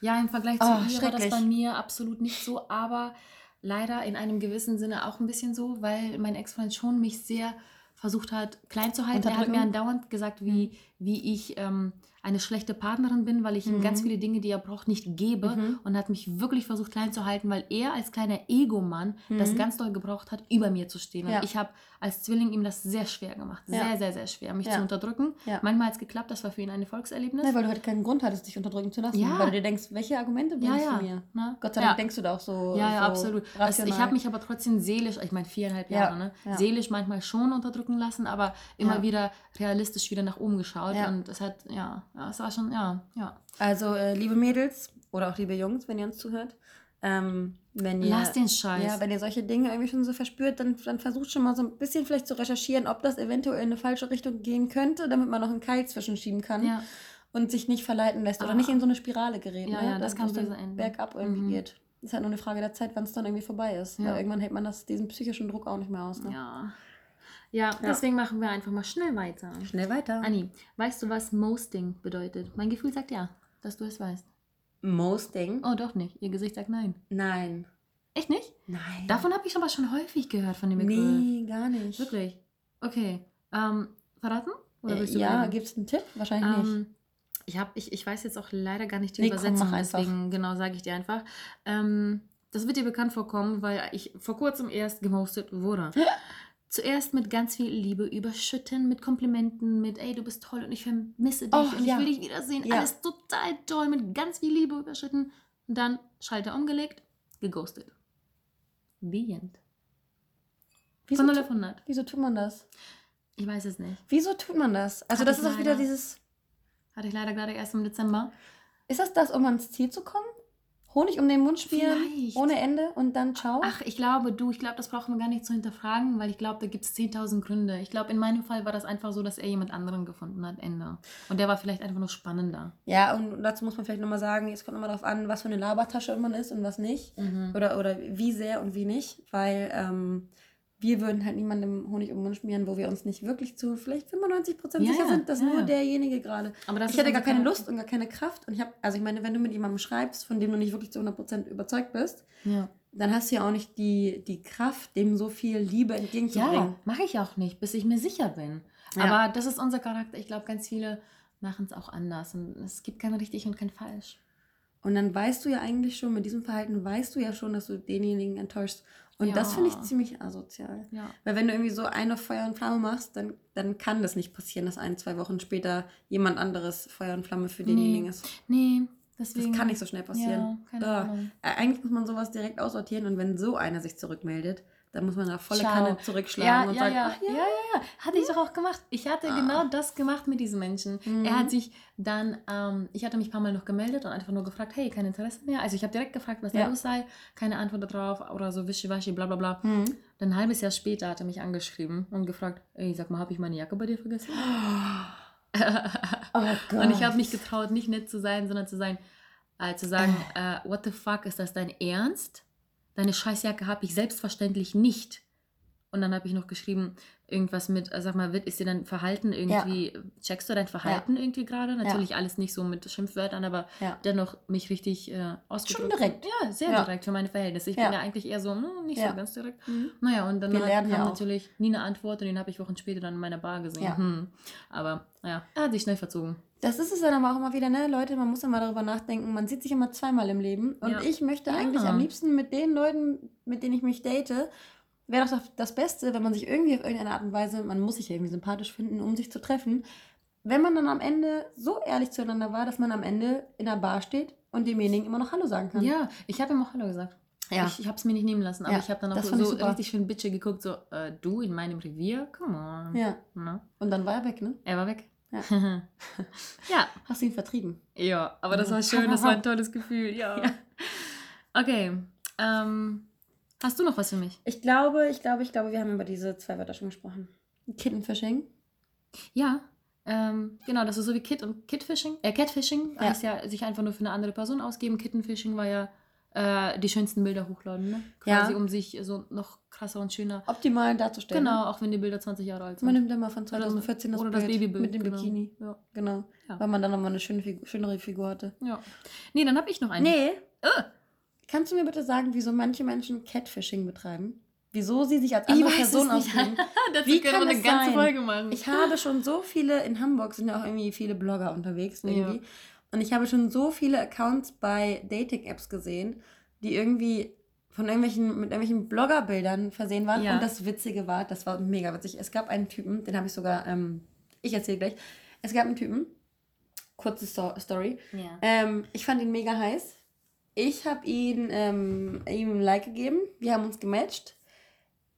Ja, im Vergleich zu Oh, ihr war das bei mir absolut nicht so, aber leider in einem gewissen Sinne auch ein bisschen so, weil mein Ex-Freund schon mich sehr versucht hat, klein zu halten. Er hat mir andauernd gesagt, wie, wie ich ähm, eine schlechte Partnerin bin, weil ich ihm Mhm. ganz viele Dinge, die er braucht, nicht gebe Mhm. und hat mich wirklich versucht klein zu halten, weil er als kleiner Ego-Mann das Mhm. ganz doll gebraucht hat, über mir zu stehen. Und Ja. ich habe als Zwilling ihm das sehr schwer gemacht. Ja. Sehr, sehr, sehr schwer, mich Ja. zu unterdrücken. Manchmal hat es geklappt, das war für ihn ein Erfolgserlebnis. Ja, weil du halt keinen Grund hattest, dich unterdrücken zu lassen. Weil du dir denkst, welche Argumente bringst du mir? Na? Gott sei. Dank denkst du da auch so. Ja, ja, so absolut. Das, ich habe mich aber trotzdem seelisch, ich meine viereinhalb Ja, Jahre, ne? seelisch manchmal schon unterdrücken lassen, aber immer wieder realistisch wieder nach oben geschaut. Ja. Und es hat, ja, es war schon, ja, ja. Also, äh, liebe Mädels oder auch liebe Jungs, wenn ihr uns zuhört, ähm, wenn ihr. Lass den Scheiß. Ja, wenn ihr solche Dinge irgendwie schon so verspürt, dann, dann versucht schon mal so ein bisschen vielleicht zu recherchieren, ob das eventuell in eine falsche Richtung gehen könnte, damit man noch einen Keil zwischenschieben kann ja. und sich nicht verleiten lässt oder Ah. nicht in so eine Spirale gerät. Ja, ne? ja, das kann böse enden. bergab irgendwie Mhm. geht. Ist halt nur eine Frage der Zeit, wann es dann irgendwie vorbei ist. Ja. Weil irgendwann hält man das, diesen psychischen Druck auch nicht mehr aus. Ne? ja. Ja, deswegen machen wir einfach mal schnell weiter. Schnell weiter. Anni, weißt du, was Mosting bedeutet? Mein Gefühl sagt ja, dass du es weißt. Mosting? Oh, doch nicht. Ihr Gesicht sagt nein. Nein. Echt nicht? Nein. Davon habe ich aber schon häufig gehört, von dem Begriff. Nee, gar nicht. Wirklich? Okay. Ähm, verraten? Oder Äh, willst du ja, gibt es einen Tipp? Wahrscheinlich nicht. Ähm, ich, hab, ich, ich weiß jetzt auch leider gar nicht die Nee, komm, Übersetzung, einfach. deswegen genau sage ich dir einfach. Ähm, das wird dir bekannt vorkommen, weil ich vor kurzem erst gemostet wurde. [LAUGHS] Zuerst mit ganz viel Liebe überschütten, mit Komplimenten, mit ey, du bist toll und ich vermisse dich Oh, und ja. ich will dich wiedersehen. Ja. Alles total toll, mit ganz viel Liebe überschütten. Und dann Schalter umgelegt, geghostet. The end. Wieso, Von 0 tu- auf 100. wieso tut man das? Ich weiß es nicht. Wieso tut man das? Also, Hatte das ist auch wieder dieses. Hatte ich leider gerade erst im Dezember. Ist das das, um ans Ziel zu kommen? Honig um den Mund spielen, Vielleicht. ohne Ende und dann ciao? Ach, ich glaube, du, ich glaube, das brauchen wir gar nicht zu hinterfragen, weil ich glaube, da gibt es 10.000 Gründe. Ich glaube, in meinem Fall war das einfach so, dass er jemand anderen gefunden hat, Ende. Und der war vielleicht einfach nur spannender. Ja, und dazu muss man vielleicht nochmal sagen, es kommt immer darauf an, was für eine Labertasche man ist und was nicht. Oder, oder wie sehr und wie nicht. Weil ähm, wir würden halt niemandem Honig um den Mund schmieren, wo wir uns nicht wirklich zu vielleicht 95% Ja, sicher ja, sind, dass ja, nur ja. derjenige gerade. Aber das Ich hätte gar keine. Lust und gar keine Kraft. Und ich habe, also ich meine, wenn du mit jemandem schreibst, von dem du nicht wirklich zu 100% überzeugt bist, Ja, dann hast du ja auch nicht die, die Kraft, dem so viel Liebe ja entgegenzubringen. mache ich auch nicht, bis ich mir sicher bin. Ja. Aber das ist unser Charakter. Ich glaube, ganz viele machen es auch anders. Und es gibt kein richtig und kein falsch. Und dann weißt du ja eigentlich schon, mit diesem Verhalten weißt du ja schon, dass du denjenigen enttäuschst. Und das Ja. finde ich ziemlich asozial. Ja. Weil wenn du irgendwie so eine Feuer und Flamme machst, dann, dann kann das nicht passieren, dass ein, zwei Wochen später jemand anderes Feuer und Flamme für denjenigen Nee. ist. Nee, Das deswegen. kann nicht so schnell passieren. Ja. Äh, Eigentlich muss man sowas direkt aussortieren und wenn so einer sich zurückmeldet, dann muss man da volle Ciao. Kanne zurückschlagen Ja, und ja, sagen, ja. ach ja, ja, ja. Hatte ich doch auch gemacht. Ich hatte Ah. genau das gemacht mit diesem Menschen. Mhm. Er hat sich dann, ähm, ich hatte mich ein paar Mal noch gemeldet und einfach nur gefragt, hey, kein Interesse mehr. Also ich habe direkt gefragt, was da Ja. los sei. Keine Antwort darauf oder so wischiwaschi, bla bla bla. Hm. Dann ein halbes Jahr später hat er mich angeschrieben und gefragt, ey, sag mal, habe ich meine Jacke bei dir vergessen? [GASPS] [LAUGHS] Oh Gott. Und ich habe mich getraut, nicht nett zu sein, sondern zu sein, äh, zu sagen, [SIGHS] äh, what the fuck, ist das dein Ernst? Deine Scheißjacke habe ich selbstverständlich nicht. Und dann habe ich noch geschrieben, irgendwas mit, äh, sag mal, wird, ist dir dein Verhalten irgendwie, checkst du dein Verhalten irgendwie gerade? Natürlich alles nicht so mit Schimpfwörtern, aber Ja. dennoch mich richtig äh, ausgedrückt. direkt. Ja, sehr Ja. direkt für meine Verhältnisse. Ich Ja. bin ja eigentlich eher so, hm, nicht Ja. so ganz direkt. Mhm. Naja, und dann Wir hat, ja kam natürlich nie eine Antwort und den habe ich Wochen später dann in meiner Bar gesehen. Ja. Hm. Aber naja, er hat sich schnell verzogen. Das ist es dann aber auch immer wieder, ne? Leute, man muss immer darüber nachdenken. Man sieht sich immer zweimal im Leben. Und Ja. ich möchte Ja. eigentlich am liebsten mit den Leuten, mit denen ich mich date, wäre doch das Beste, wenn man sich irgendwie auf irgendeine Art und Weise, man muss sich ja irgendwie sympathisch finden, um sich zu treffen, wenn man dann am Ende so ehrlich zueinander war, dass man am Ende in der Bar steht und demjenigen immer noch Hallo sagen kann. Ja, ich habe ihm auch Hallo gesagt. Ja. Ich, ich habe es mir nicht nehmen lassen, aber Ja, ich habe dann auch so richtig schön bitchy geguckt, so, äh, du in meinem Revier? Come on. Ja. Na? Und dann war er weg, ne? Er war weg. Ja. [LAUGHS] ja. Hast du ihn vertrieben? Ja, aber das war schön, das war ein [LAUGHS] tolles Gefühl, ja. Ja. Okay, ähm, Hast du noch was für mich? Ich glaube, ich glaube, ich glaube, wir haben über diese zwei Wörter schon gesprochen. Kittenfishing. Ja, ähm, genau, das ist so wie Kit und Kitfishing. Äh, Catfishing Ja. heißt ja sich einfach nur für eine andere Person ausgeben. Kittenfishing war ja äh, die schönsten Bilder hochladen, ne? Quasi, Ja. um sich so noch krasser und schöner. Optimal darzustellen. Genau, auch wenn die Bilder 20 Jahre alt sind. Man nimmt immer von 2014 das, Oder das Bild Babybild. mit dem genau. Bikini. Ja. Genau. Ja. Weil man dann nochmal eine schöne Figur, schönere Figur hatte. ja. Nee, dann habe ich noch einen. Nee. Äh. Kannst du mir bitte sagen, wieso manche Menschen Catfishing betreiben? Wieso sie sich als Ich andere weiß Person ausgeben? [LAUGHS] Wie kann wir eine ganze sein? Folge machen. Ich habe [LAUGHS] schon so viele, in Hamburg sind ja auch irgendwie viele Blogger unterwegs irgendwie. Ja. Und ich habe schon so viele Accounts bei Dating-Apps gesehen, die irgendwie von irgendwelchen, mit irgendwelchen Bloggerbildern versehen waren. Ja. Und das Witzige war, das war mega witzig. Es gab einen Typen, den habe ich sogar, ähm, ich erzähle gleich. Es gab einen Typen, kurze Sto Story. ja. Ähm, ich fand ihn mega heiß. Ich habe ihn ähm, ihm ein Like gegeben. Wir haben uns gematcht.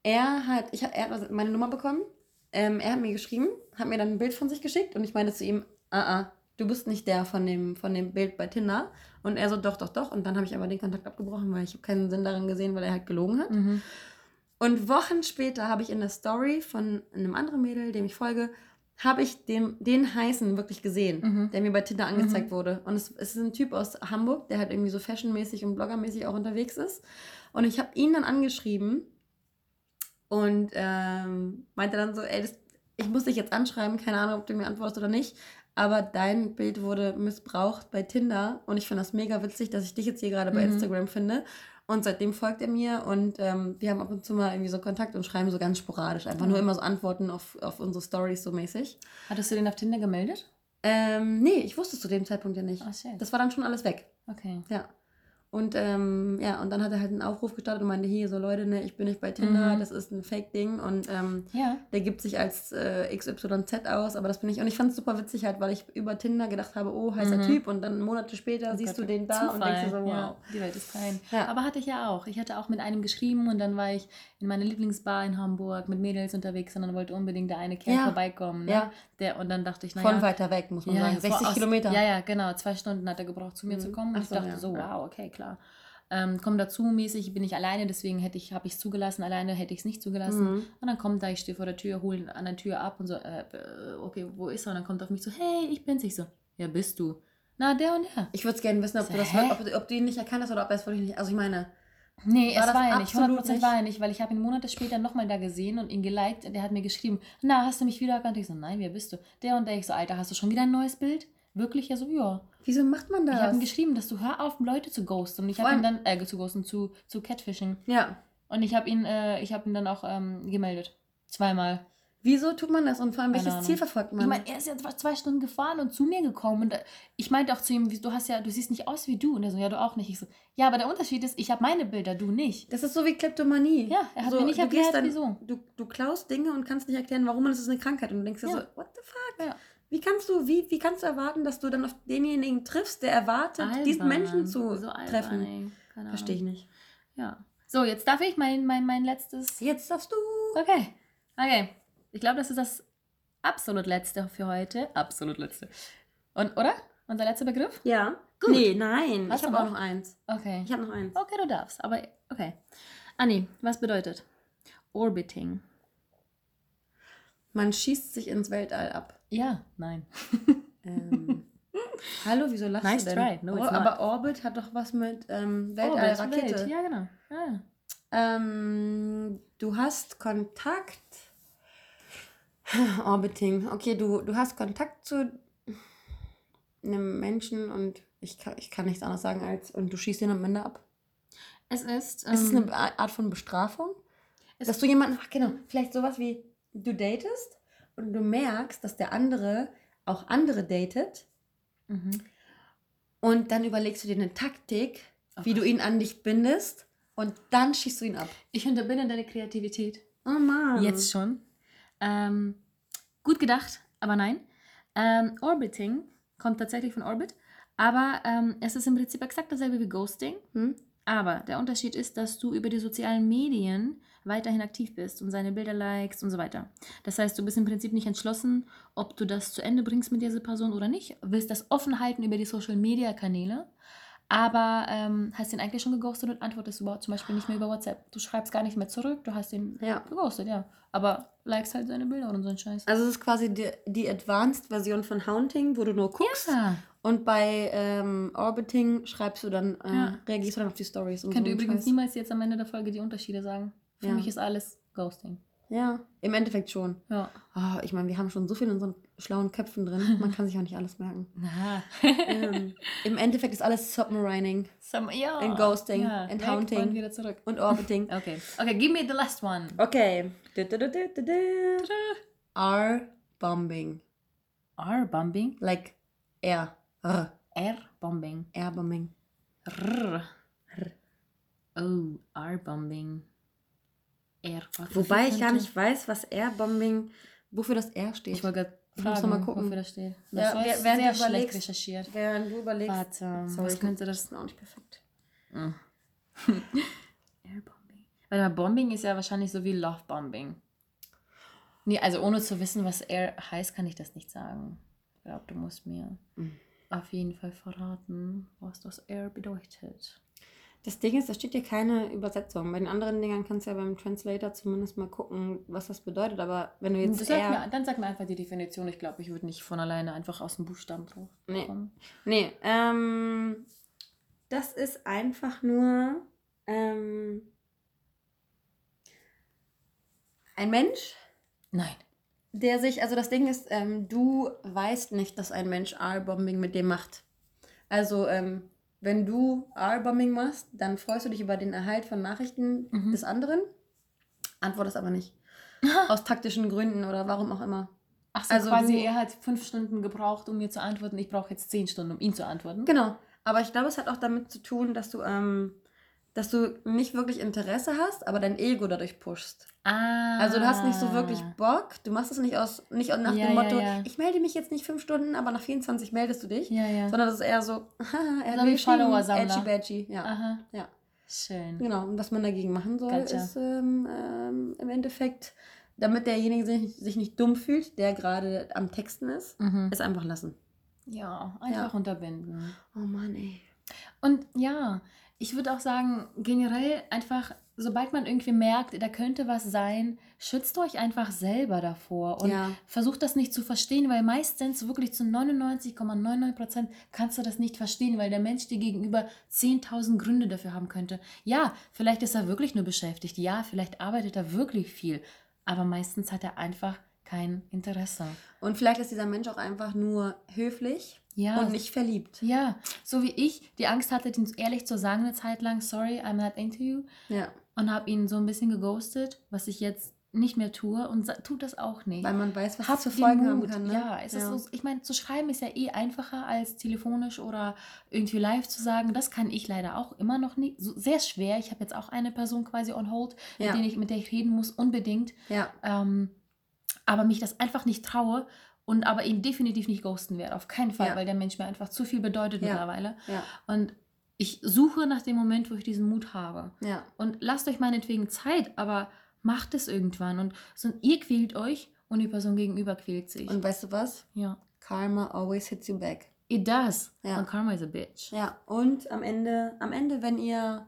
Er hat, ich, hab- er hat meine Nummer bekommen. Ähm, er hat mir geschrieben, hat mir dann ein Bild von sich geschickt und ich meinte zu ihm, ah, ah, du bist nicht der von dem, von dem Bild bei Tinder. Und er so, doch, doch, doch. Und dann habe ich aber den Kontakt abgebrochen, weil ich habe keinen Sinn darin gesehen, weil er halt gelogen hat. Mhm. Und Wochen später habe ich in der Story von einem anderen Mädel, dem ich folge, habe ich den, den heißen wirklich gesehen, Mhm. der mir bei Tinder angezeigt wurde. Und es, es ist ein Typ aus Hamburg, der halt irgendwie so fashionmäßig und bloggermäßig auch unterwegs ist. Und ich habe ihn dann angeschrieben und ähm, meinte dann so, ey, das, ich muss dich jetzt anschreiben, keine Ahnung, ob du mir antwortest oder nicht. Aber dein Bild wurde missbraucht bei Tinder und ich finde das mega witzig, dass ich dich jetzt hier gerade bei Mhm. Instagram finde. Und seitdem folgt er mir und ähm, wir haben ab und zu mal irgendwie so Kontakt und schreiben so ganz sporadisch. Einfach nur Mhm. immer so Antworten auf, auf unsere Stories so mäßig. Hattest du den auf Tinder gemeldet? Ähm, nee, ich wusste es zu dem Zeitpunkt ja nicht. Oh. Das war dann schon alles weg. Okay. Ja. Und ähm, ja, und dann hat er halt einen Aufruf gestartet und meinte, hier, so Leute, ne, ich bin nicht bei Tinder, Mhm. das ist ein Fake-Ding und ähm, Ja. der gibt sich als äh, XYZ aus, aber das bin ich. Und ich fand es super witzig halt, weil ich über Tinder gedacht habe, oh, heißer Mhm. Typ und dann Monate später Oh siehst Gott, du den da und denkst dir so, wow. Ja, die Welt ist klein. Ja. Aber hatte ich ja auch. Ich hatte auch mit einem geschrieben und dann war ich in meiner Lieblingsbar in Hamburg mit Mädels unterwegs und dann wollte unbedingt der eine Kerl vorbeikommen. Ne? Ja. Der, und dann dachte ich, Von naja. weiter weg, muss man ja, sagen. ja, 60 aus- Kilometer. Ja, ja, genau. Zwei Stunden hat er gebraucht, zu mir Mhm. zu kommen. Und ich so, dachte ja, so, wow, okay, klar. Ähm, komm dazu mäßig, bin ich alleine, deswegen hätte ich, habe ich es zugelassen, alleine hätte ich es nicht zugelassen. Mhm. Und dann kommt er, ich stehe vor der Tür, hole an der Tür ab und so, äh, äh, okay, wo ist er? Und dann kommt er auf mich so, hey, ich bin's. Ich so, ja, bist du? Na, der und der. Ich würde es gerne wissen, ob So, du, das, hä? ob, ob du ihn nicht erkannt hast oder ob er es wirklich nicht. Also ich meine, Nee, War es das war er nicht. absolut 100% nicht? war er nicht, weil ich habe ihn Monate später nochmal da gesehen und ihn geliked. Und der hat mir geschrieben, na, hast du mich wieder erkannt? Ich so, nein, wer bist du? Der und der. Ich so, Alter, hast du schon wieder ein neues Bild? Wirklich? Ja, so, ja. wieso macht man Ich habe das? ihm geschrieben, dass du hör auf, Leute zu ghosten. Und ich habe ihn dann, äh, zu ghosten, zu, zu Catfishing. ja. Und ich habe ihn, äh, ich habe ihn dann auch ähm, gemeldet. Zweimal. Wieso tut man das und vor allem welches. Ziel verfolgt man? Ich meine, er ist jetzt zwei Stunden gefahren und zu mir gekommen. Und äh, ich meinte auch zu ihm, du hast ja, du siehst nicht aus wie du. Und er so, ja, du auch nicht. Ich so, ja, aber der Unterschied ist, ich habe meine Bilder, du nicht. das ist so wie Kleptomanie. Ja, er hat so, mir nicht du erklärt, dann, wieso. Du, du klaust Dinge und kannst nicht erklären, warum und es ist eine Krankheit. Und du denkst dir Ja. so, what the fuck? Ja. Wie kannst du, wie, wie kannst du erwarten, dass du dann auf denjenigen triffst, der erwartet, diesen Menschen zu so albern, treffen? Verstehe ich nicht. Ja. So, jetzt darf ich mein, mein, mein letztes. Jetzt darfst du. Okay. Okay. Ich glaube, das ist das absolut letzte für heute. Absolut letzte. Und, oder? Unser letzter Begriff? Ja. Gut. Nee, nein. Hast ich habe auch noch? eins. Okay. Ich habe noch eins. Okay, du darfst. Aber okay. Anni, was bedeutet Orbiting? Man schießt sich ins Weltall ab. Ja, nein. [LAUGHS] Ähm, [LAUGHS] hallo, wieso lachst Nice du denn? try. No, it's oh, not. aber Orbit hat doch was mit ähm, Weltallrakete. Welt. Ja, genau. Ah. Ähm, du hast Kontakt. [LAUGHS] Orbiting. Okay, du, du hast Kontakt zu einem Menschen und ich kann, ich kann nichts anderes sagen als und du schießt ihn am Ende ab. Es ist. Ist es ähm, eine Art von Bestrafung? es- Dass du jemanden, ach genau, vielleicht sowas wie du datest und du merkst, dass der andere auch andere datet Mhm. und dann überlegst du dir eine Taktik, Oh wie du ihn an dich bindest und dann schießt du ihn ab. Ich unterbinde deine Kreativität. Oh Mann. Jetzt schon. Ähm, gut gedacht, aber nein. Ähm, Orbiting kommt tatsächlich von Orbit, aber ähm, es ist im Prinzip exakt dasselbe wie Ghosting. Hm? Aber der Unterschied ist, dass du über die sozialen Medien weiterhin aktiv bist und seine Bilder likest und so weiter. Das heißt, du bist im Prinzip nicht entschlossen, ob du das zu Ende bringst mit dieser Person oder nicht. Willst das offen halten über die Social Media Kanäle. Aber ähm, hast ihn eigentlich schon geghostet und antwortest überhaupt zum Beispiel nicht mehr über WhatsApp. Du schreibst gar nicht mehr zurück, du hast ihn Ja. geghostet, ja. Aber likest halt seine Bilder und so ein Scheiß. Also es ist quasi die, die Advanced-Version von Haunting, wo du nur guckst. ja. Und bei ähm, Orbiting schreibst du dann, äh, Ja. reagierst du dann auf die Stories. und Ich könnte so einen übrigens Scheiß. niemals jetzt am Ende der Folge die Unterschiede sagen. Für mich ist alles Ghosting. Ja, im Endeffekt schon. Ja. Oh, ich meine, wir haben schon so viel in unseren schlauen Köpfen drin. [LAUGHS] Man kann sich auch nicht alles merken. Na. ähm, Im Endeffekt ist alles Submarining Some, ja. And ghosting ja. and haunting. Und wieder zurück. und Orbiting. [LAUGHS] Okay. Okay, give me the last one. Okay. R-Bombing. R-Bombing. Like R. R-Bombing. R-Bombing. R. Oh, R-Bombing. R. Wobei ich gar nicht weiß, was R-Bombing, wofür das R steht. Ich wollte gerade Ich muss fragen, noch mal gucken. wofür das steht. Ja, Das war wer- während sehr schlecht recherchiert. Während du überlegst. Warte, Sorry, was könnte das... ist auch nicht perfekt. Mm. [LAUGHS] Airbombing. Mal, Bombing ist ja wahrscheinlich so wie Love-Bombing. Nee, also ohne zu wissen, was Air heißt, kann ich das nicht sagen. Ich glaube, du musst mir Mhm. auf jeden Fall verraten, was das Air bedeutet. Das Ding ist, da steht hier keine Übersetzung. Bei den anderen Dingern kannst du ja beim Translator zumindest mal gucken, was das bedeutet. Aber wenn du jetzt sag mir, dann sag mir einfach die Definition. Ich glaube, ich würde nicht von alleine einfach aus dem Buchstaben drauf Nee. kommen. Nee, ähm, das ist einfach nur ähm, ein Mensch, Nein. der sich, also das Ding ist, ähm, du weißt nicht, dass ein Mensch R-Bombing mit dir macht. Also, ähm, wenn du R-Bombing machst, dann freust du dich über den Erhalt von Nachrichten Mhm. des anderen, antwortest aber nicht. [LAUGHS] Aus taktischen Gründen oder warum auch immer. Ach so, Also quasi, du- er hat fünf Stunden gebraucht, um mir zu antworten. Ich brauche jetzt zehn Stunden, um ihn zu antworten. Genau. Aber ich glaube, es hat auch damit zu tun, dass du, ähm, dass du nicht wirklich Interesse hast, aber dein Ego dadurch pushst. Ah. Also du hast nicht so wirklich Bock, du machst es nicht aus, nicht nach Ja, dem ja, Motto, ja. ich melde mich jetzt nicht fünf Stunden, aber nach 24 meldest du dich. Ja, ja. Sondern das ist eher so, haha, [LAUGHS] er geschrieben, Follower-Sammler. edgy. Ja. Aha. ja. Schön. Genau. Und was man dagegen machen soll, Gotcha. ist ähm, ähm, im Endeffekt, damit derjenige sich, sich nicht dumm fühlt, der gerade am Texten ist, Mhm. es einfach lassen. Ja, einfach Ja. unterbinden. Oh Mann, ey. Und ja, ich würde auch sagen, generell einfach, sobald man irgendwie merkt, da könnte was sein, schützt euch einfach selber davor und Ja. versucht das nicht zu verstehen, weil meistens wirklich zu 99,99 Prozent kannst du das nicht verstehen, weil der Mensch dir gegenüber 10.000 Gründe dafür haben könnte. Ja, vielleicht ist er wirklich nur beschäftigt. Ja, vielleicht arbeitet er wirklich viel. Aber meistens hat er einfach kein Interesse. Und vielleicht ist dieser Mensch auch einfach nur höflich Ja, und nicht verliebt. Ja, so wie ich die Angst hatte, den ehrlich zu sagen eine Zeit lang, sorry, I'm not into you. Ja. Und habe ihn so ein bisschen geghostet, was ich jetzt nicht mehr tue und tut das auch nicht. Weil man weiß, was für den Folgen haben kann. Ne? Ja, es ist so, ich meine, zu schreiben ist ja eh einfacher als telefonisch oder irgendwie live zu sagen. Das kann ich leider auch immer noch nicht. So, sehr schwer. Ich habe jetzt auch eine Person quasi on hold, mit, Ja. denen ich, mit der ich reden muss, unbedingt. ja. Ähm, aber mich das einfach nicht traue und aber ihn definitiv nicht ghosten werde. Auf keinen Fall, Ja. weil der Mensch mir einfach zu viel bedeutet Ja. mittlerweile. Ja. Und ich suche nach dem Moment, wo ich diesen Mut habe. Ja. Und lasst euch meinetwegen Zeit, aber macht es irgendwann. Und so, ihr quält euch und die Person gegenüber quält sich. Und weißt du was? ja. Karma always hits you back. It does. Ja. Und Karma is a bitch. Ja, und am Ende, am Ende, wenn ihr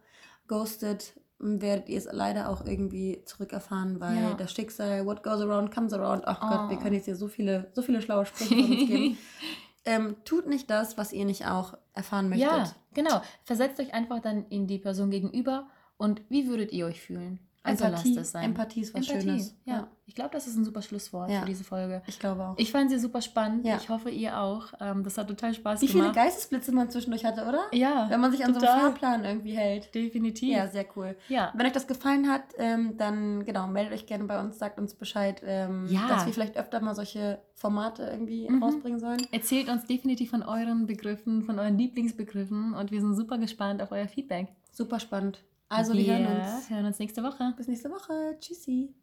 ghostet, werdet ihr es leider auch irgendwie zurückerfahren, weil Ja. das Schicksal, what goes around, comes around. Ach Gott, wir Oh. können jetzt hier so viele, so viele schlaue Sprüche von uns geben. [LAUGHS] ähm, tut nicht das, was ihr nicht auch erfahren möchtet. Ja, genau. Versetzt euch einfach dann in die Person gegenüber und wie würdet ihr euch fühlen? Also Empathie, sein. Empathie ist was Empathie, Schönes. Ja. Ich glaube, das ist ein super Schlusswort Ja. für diese Folge. Ich glaube auch. Ich fand sie super spannend. Ja. Ich hoffe, ihr auch. Ähm, das hat total Spaß Wie viele gemacht. Geistesblitze man zwischendurch hatte, oder? Ja, Wenn man sich an so total. einem Fahrplan irgendwie hält. definitiv. Ja, sehr cool. Ja. Wenn euch das gefallen hat, ähm, dann genau, meldet euch gerne bei uns, sagt uns Bescheid, ähm, dass wir vielleicht öfter mal solche Formate irgendwie Mhm. rausbringen sollen. Erzählt uns definitiv von euren Begriffen, von euren Lieblingsbegriffen und wir sind super gespannt auf euer Feedback. Super spannend. Also wir hören uns. hören uns nächste Woche. Bis nächste Woche. Tschüssi.